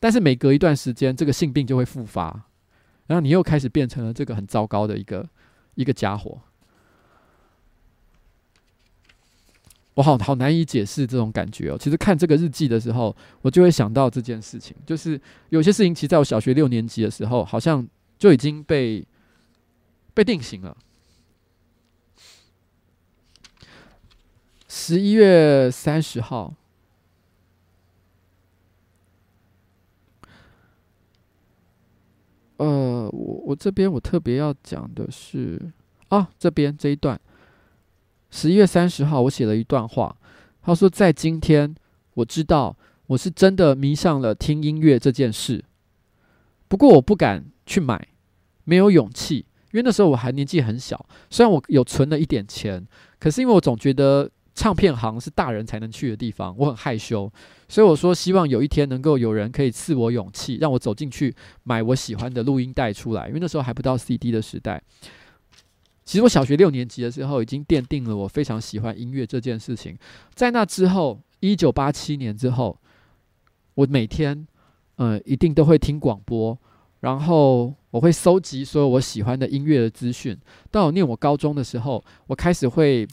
但是每隔一段时间，这个性病就会复发，然后你又开始变成了这个很糟糕的一个一个家伙。我好好难以解释这种感觉哦。其实看这个日记的时候，我就会想到这件事情，就是有些事情，其实在我小学六年级的时候，好像就已经被被定型了。十一月三十号，呃，我我这边我特别要讲的是啊，这边这一段，十一月三十号我写了一段话，他说在今天我知道我是真的迷上了听音乐这件事，不过我不敢去买，没有勇气，因为那时候我还年纪很小。虽然我有存了一点钱，可是因为我总觉得唱片行是大人才能去的地方，我很害羞。所以我说，希望有一天能够有人可以赐我勇气，让我走进去买我喜欢的录音带出来。因为那时候还不到 CD 的时代。其实我小学六年级的时候，已经奠定了我非常喜欢音乐这件事情。在那之后，一九八七年之后，我每天，呃，一定都会听广播。然后我会搜集所有我喜欢的音乐的资讯。到念我高中的时候，我开始会，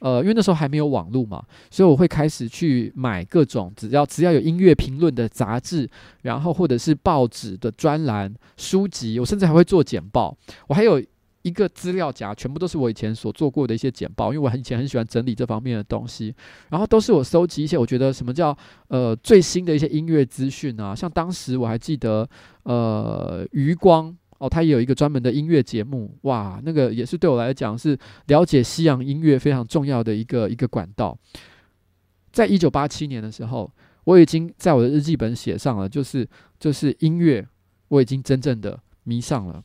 呃，因为那时候还没有网络嘛，所以我会开始去买各种只要只要有音乐评论的杂志，然后或者是报纸的专栏、书籍。我甚至还会做简报。我还有。一个资料夹，全部都是我以前所做过的一些简报，因为我很以前很喜欢整理这方面的东西，然后都是我收集一些我觉得什么叫呃最新的一些音乐资讯啊，像当时我还记得呃余光哦，他也有一个专门的音乐节目，哇，那个也是对我来讲是了解西洋音乐非常重要的一个一个管道。在一九八七年的时候，我已经在我的日记本写上了，就是就是音乐，我已经真正的迷上了。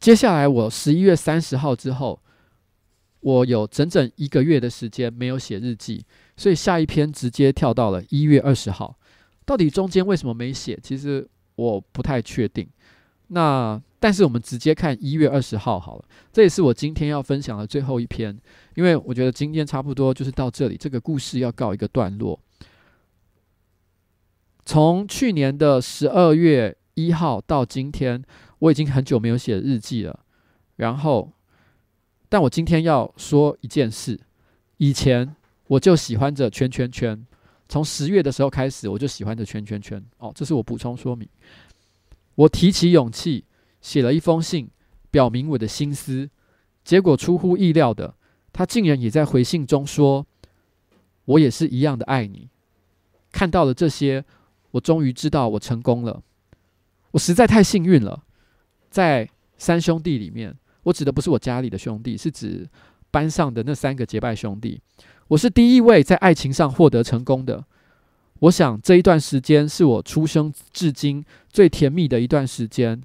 接下来，我十一月三十号之后，我有整整一个月的时间没有写日记，所以下一篇直接跳到了一月二十号。到底中间为什么没写？其实我不太确定。那但是我们直接看一月二十号好了，这也是我今天要分享的最后一篇，因为我觉得今天差不多就是到这里，这个故事要告一个段落。从去年的十二月一号到今天。我已经很久没有写日记了，然后，但我今天要说一件事。以前我就喜欢着圈圈圈，从十月的时候开始，我就喜欢着圈圈圈。哦，这是我补充说明。我提起勇气写了一封信，表明我的心思，结果出乎意料的，他竟然也在回信中说：“我也是一样的爱你。”看到了这些，我终于知道我成功了。我实在太幸运了。在三兄弟里面，我指的不是我家里的兄弟，是指班上的那三个结拜兄弟。我是第一位在爱情上获得成功的。我想这一段时间是我出生至今最甜蜜的一段时间。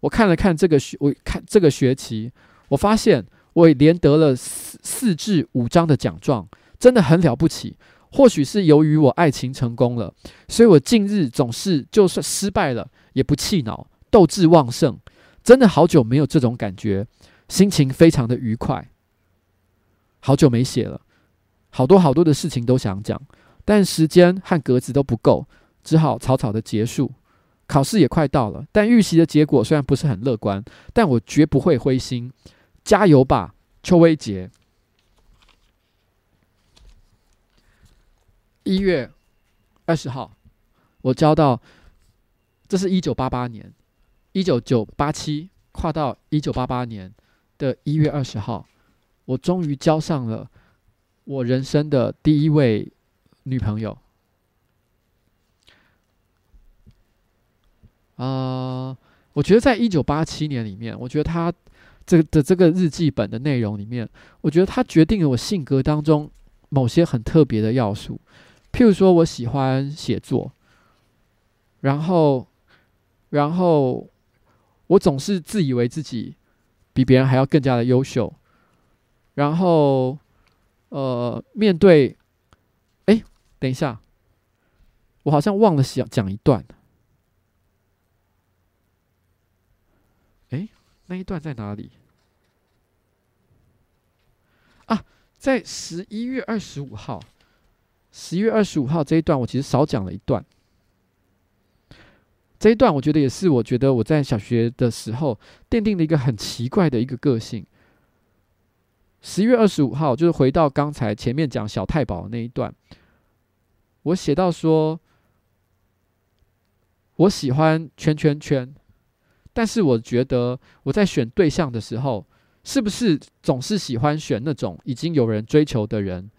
我看了看这个学，我看这个学期，我发现我也连得了四四至五张的奖状，真的很了不起。或许是由于我爱情成功了，所以我近日总是就算失败了也不气恼。斗志旺盛，真的好久没有这种感觉，心情非常的愉快。好久没写了，好多好多的事情都想讲，但时间和格子都不够，只好草草的结束。考试也快到了，但预习的结果虽然不是很乐观，但我绝不会灰心，加油吧，邱威杰。一月二十号，我交到，这是一九八八年。一九九八七跨到一九八八年的一月二十号，我终于交上了我人生的第一位女朋友。啊、我觉得在一九八七年里面，我觉得他这个的这个日记本的内容里面，我觉得他决定了我性格当中某些很特别的要素，譬如说我喜欢写作，然后，然后。我总是自以为自己比别人还要更加的优秀，然后，呃，面对，哎，等一下，我好像忘了想讲一段，哎，那一段在哪里？啊，在十一月二十五号，十一月二十五号这一段我其实少讲了一段。这一段我觉得也是，我觉得我在小学的时候奠定了一个很奇怪的一个个性。十一月二十五号，就是回到刚才前面讲小太保那一段，我写到说，我喜欢圈圈圈，但是我觉得我在选对象的时候，是不是总是喜欢选那种已经有人追求的人，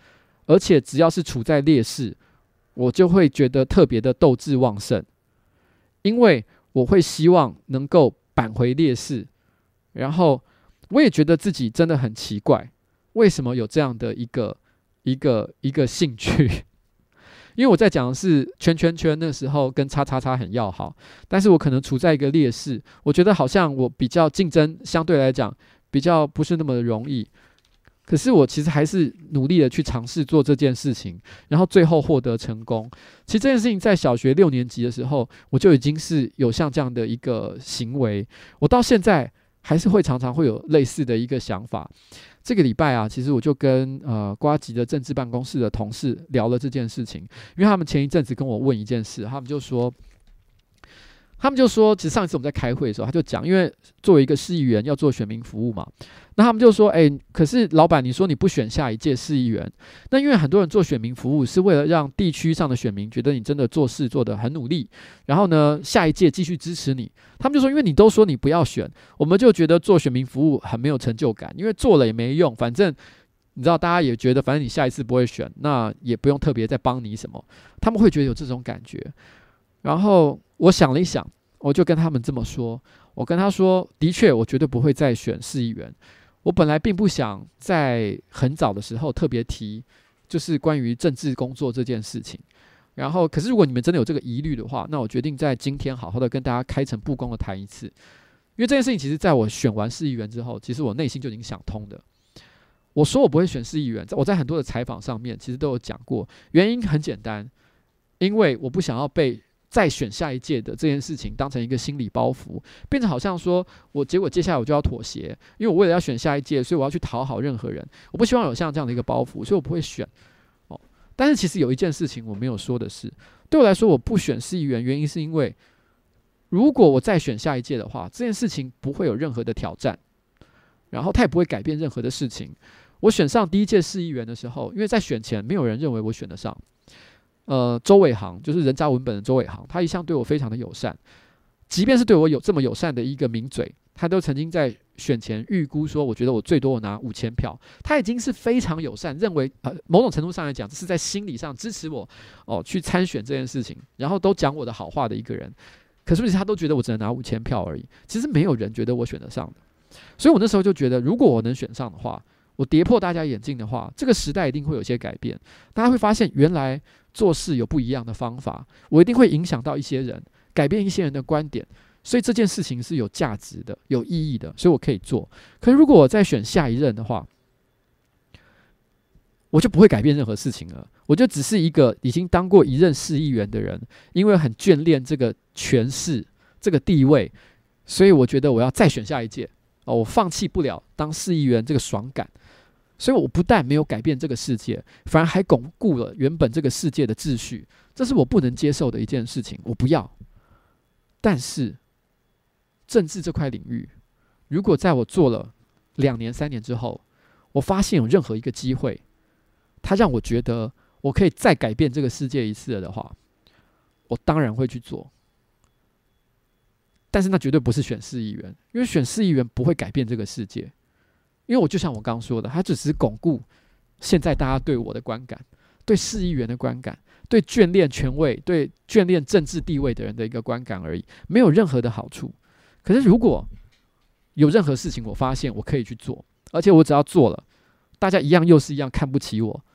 而且只要是处在劣势，我就会觉得特别的斗志旺盛。因为我会希望能够扳回劣势，然后我也觉得自己真的很奇怪，为什么有这样的一个一个一个兴趣？因为我在讲的是圈圈圈，那时候跟叉叉叉很要好，但是我可能处在一个劣势，我觉得好像我比较竞争相对来讲比较不是那么容易，可是我其实还是努力的去尝试做这件事情，然后最后获得成功。其实这件事情在小学六年级的时候，我就已经是有像这样的一个行为，我到现在还是会常常会有类似的一个想法。这个礼拜啊，其实我就跟呃瓜吉的政治办公室的同事聊了这件事情，因为他们前一阵子跟我问一件事，他们就说，他们就说，其实上一次我们在开会的时候，他就讲，因为作为一个市议员要做选民服务嘛。那他们就说：“哎，可是老板，你说你不选下一届市议员，那因为很多人做选民服务是为了让地区上的选民觉得你真的做事做得很努力，然后呢，下一届继续支持你。他们就说，因为你都说你不要选，我们就觉得做选民服务很没有成就感，因为做了也没用，反正你知道，大家也觉得反正你下一次不会选，那也不用特别再帮你什么。他们会觉得有这种感觉。然后我想了一想，我就跟他们这么说：我跟他说，的确，我绝对不会再选市议员。”我本来并不想在很早的时候特别提，就是关于政治工作这件事情。然后，可是如果你们真的有这个疑虑的话，那我决定在今天好好的跟大家开诚布公的谈一次。因为这件事情，其实在我选完市议员之后，其实我内心就已经想通的。我说我不会选市议员，我在很多的采访上面其实都有讲过，原因很简单，因为我不想要被。再选下一届的这件事情当成一个心理包袱，变成好像说我结果接下来我就要妥协，因为我为了要选下一届，所以我要去讨好任何人。我不希望有像这样的一个包袱，所以我不会选。哦，但是其实有一件事情我没有说的是，对我来说我不选市议员，原因是因为如果我再选下一届的话，这件事情不会有任何的挑战，然后他也不会改变任何的事情。我选上第一届市议员的时候，因为在选前没有人认为我选得上。呃，周伟航就是人渣文本的周伟航，他一向对我非常的友善，即便是对我有这么友善的一个名嘴，他都曾经在选前预估说，我觉得我最多我拿五千票，他已经是非常友善，认为呃某种程度上来讲，这是在心理上支持我哦去参选这件事情，然后都讲我的好话的一个人，可是不是他都觉得我只能拿五千票而已，其实没有人觉得我选得上的，所以我那时候就觉得，如果我能选上的话，我跌破大家眼镜的话，这个时代一定会有些改变，大家会发现原来。做事有不一样的方法，我一定会影响到一些人，改变一些人的观点，所以这件事情是有价值的、有意义的，所以我可以做。可是如果我再选下一任的话，我就不会改变任何事情了，我就只是一个已经当过一任市议员的人，因为很眷恋这个权势、这个地位，所以我觉得我要再选下一届哦，我放弃不了当市议员这个爽感。所以我不但没有改变这个世界，反而还巩固了原本这个世界的秩序，这是我不能接受的一件事情。我不要。但是，政治这块领域，如果在我做了两年、三年之后，我发现有任何一个机会，它让我觉得我可以再改变这个世界一次的话，我当然会去做。但是那绝对不是选市议员，因为选市议员不会改变这个世界。因为我就像我刚刚说的，他只是巩固现在大家对我的观感，对市议员的观感，对眷恋权位、对眷恋政治地位的人的一个观感而已，没有任何的好处。可是如果有任何事情，我发现我可以去做，而且我只要做了，大家一样又是一样看不起我，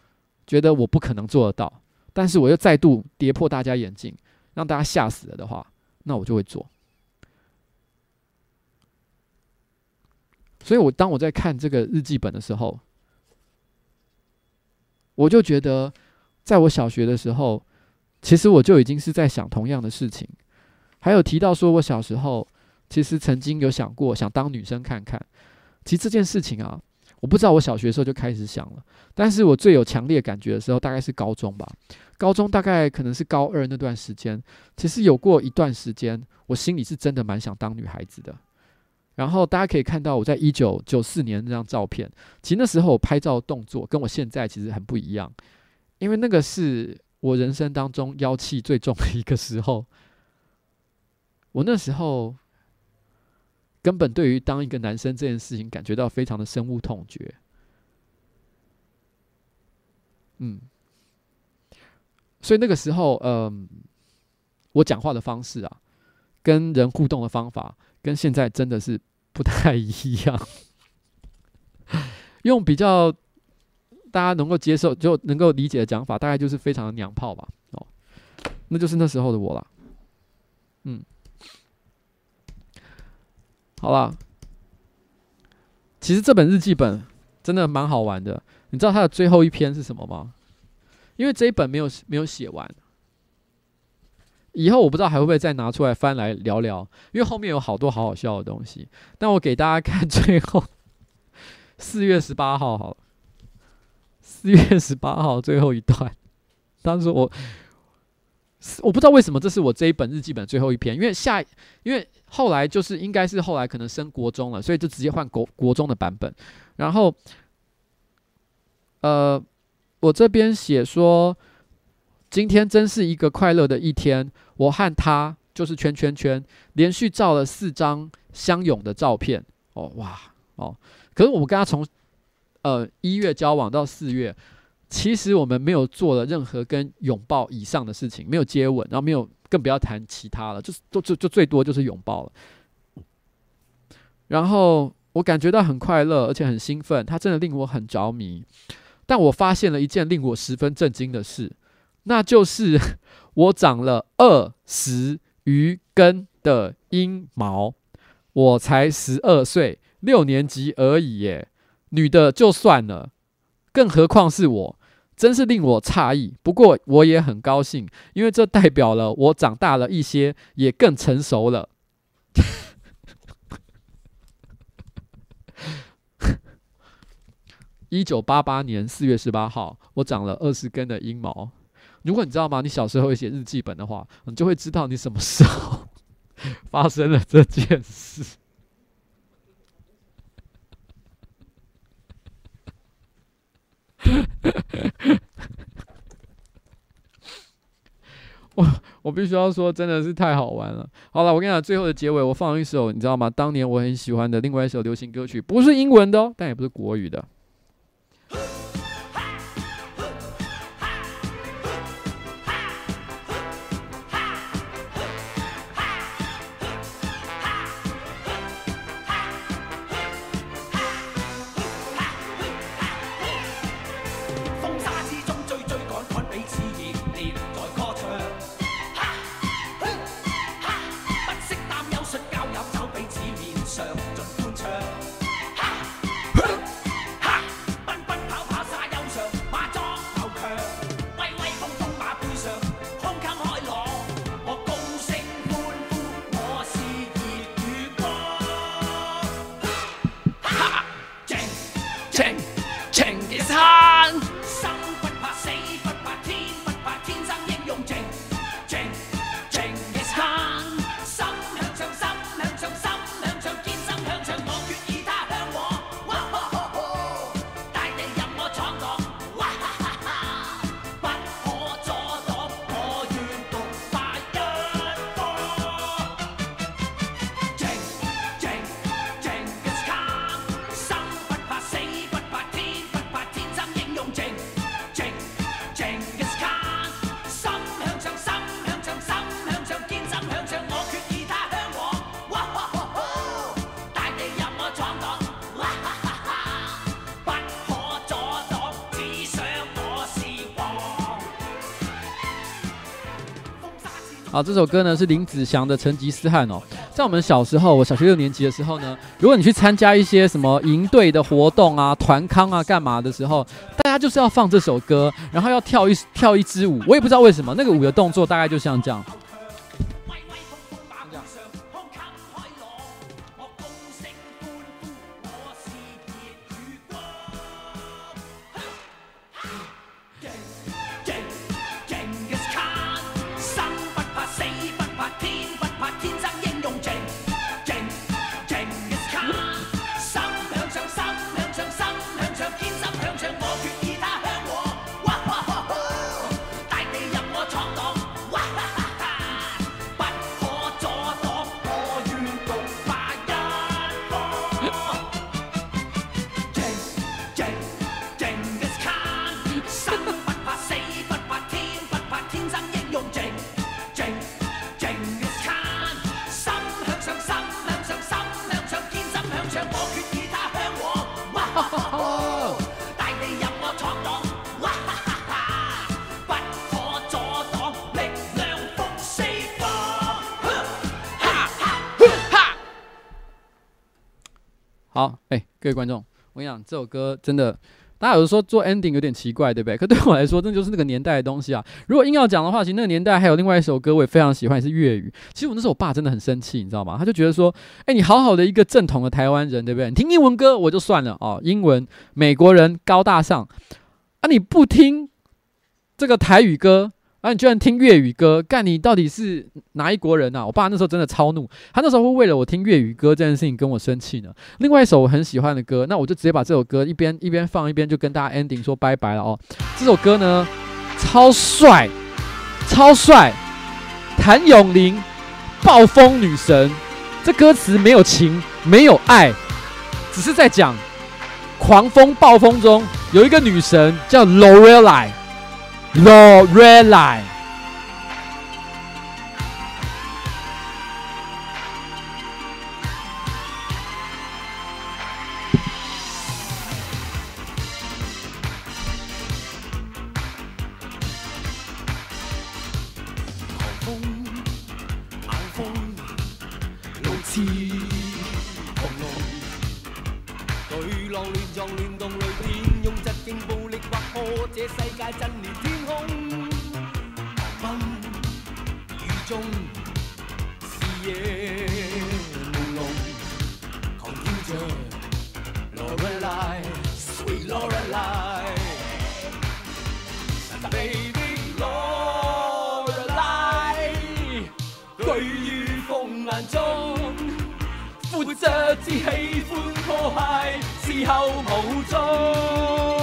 觉得我不可能做得到，但是我又再度跌破大家眼镜，让大家吓死了的话，那我就会做。所以，我当我在看这个日记本的时候，我就觉得，在我小学的时候，其实我就已经是在想同样的事情。还有提到说，我小时候其实曾经有想过想当女生看看。其实这件事情啊，我不知道我小学时候就开始想了，但是我最有强烈感觉的时候，大概是高中吧。高中大概可能是高二那段时间，其实有过一段时间，我心里是真的蛮想当女孩子的。然后大家可以看到我在一九九四年那张照片，其实那时候我拍照动作跟我现在其实很不一样，因为那个是我人生当中妖气最重的一个时候。我那时候根本对于当一个男生这件事情感觉到非常的深恶痛绝。嗯，所以那个时候，嗯，我讲话的方式啊，跟人互动的方法，跟现在真的是。不太一样，用比较大家能够接受就能够理解的讲法，大概就是非常的娘炮吧。哦，那就是那时候的我了。嗯，好了，其实这本日记本真的蛮好玩的。你知道它的最后一篇是什么吗？因为这一本没有没有写完，以后我不知道还会不会再拿出来翻来聊聊，因为后面有好多好好笑的东西。但我给大家看 最后四月十八号好了，四月十八号最后一段，当时我我不知道为什么这是我这一本日记本最后一篇，因为下因为后来就是应该是后来可能升国中了，所以就直接换国国中的版本，然后。呃，我这边写说，今天真是一个快乐的一天。我和他就是圈圈圈，连续照了四张相拥的照片。哦，哇，哦，可是我们跟他从呃一月交往到四月，其实我们没有做了任何跟拥抱以上的事情，没有接吻，然后没有，更不要谈其他了，就是就就就最多就是拥抱了。然后我感觉到很快乐，而且很兴奋，他真的令我很着迷。但我发现了一件令我十分震惊的事，那就是 我长了二十余根的阴毛。我才十二岁，六年级而已耶。女的就算了，更何况是我，真是令我诧异。不过我也很高兴，因为这代表了我长大了一些，也更成熟了。一九八八年四月十八号，我长了二十根的阴毛。如果你知道吗？你小时候会写日记本的话，你就会知道你什么时候 发生了这件事。我我必须要说，真的是太好玩了。好了，我跟你讲，最后的结尾，我放一首你知道吗？当年我很喜欢的另外一首流行歌曲，不是英文的哦，但也不是国语的。这首歌呢是林子祥的《成吉思汗》哦。在我们小时候，我小学六年级的时候呢，如果你去参加一些什么营队的活动啊、团康啊、干嘛的时候，大家就是要放这首歌，然后要跳一跳一支舞。我也不知道为什么，那个舞的动作大概就像这样。各位观众，我跟你讲，这首歌真的。大家有的说做 ending 有点奇怪，对不对？可对我来说，这就是那个年代的东西啊。如果硬要讲的话，其实那个年代还有另外一首歌，我也非常喜欢，是粤语。其实我那时候我爸真的很生气，你知道吗？他就觉得说，哎，你好好的一个正统的台湾人，对不对？你听英文歌我就算了哦，英文美国人高大上啊，你不听这个台语歌。啊！你居然听粤语歌，干你到底是哪一国人啊？我爸那时候真的超怒，他那时候会为了我听粤语歌这件事情跟我生气呢。另外一首我很喜欢的歌，那我就直接把这首歌一边一边放一边就跟大家 ending 说拜拜了哦。这首歌呢，超帅，超帅，谭咏麟，暴风女神。这歌词没有情，没有爱，只是在讲狂风暴风中有一个女神叫 Lorelei。The real line。狂风，狂风，好似狂浪。巨浪乱撞，乱动雷电，用窒劲暴力划破这世界真理。中，视野朦胧，狂跳着 l o r e l i sweet l o r e l i b a b y l o r e l i 对于风眼中，负着只喜欢破鞋，事后无踪。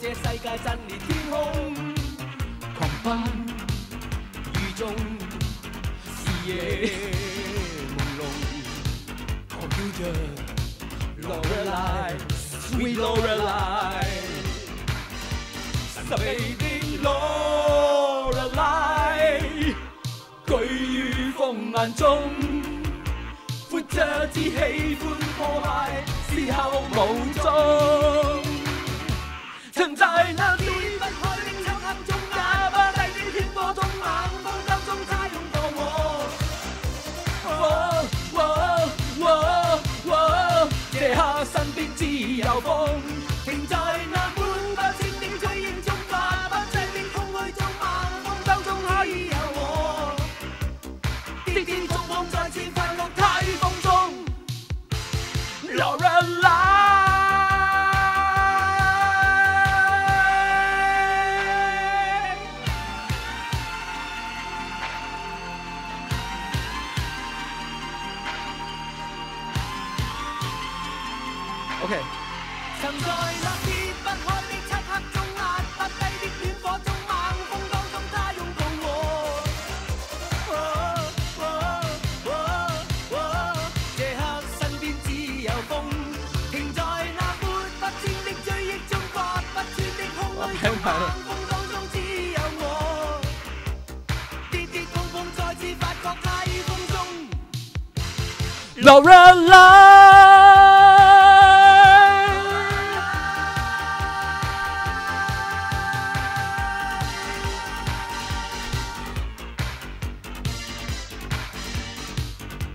这世界震裂天空。狂奔雨中，视野朦胧，狂叫着 Lorelei，Sweet Lorelei，神秘的 Lorelei。居于风眼中，阔着只喜欢破坏，事后无踪。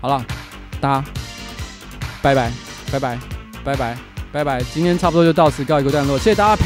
好了大家拜拜拜拜拜拜拜拜今天差不多就到此告一个段落谢谢大家陪。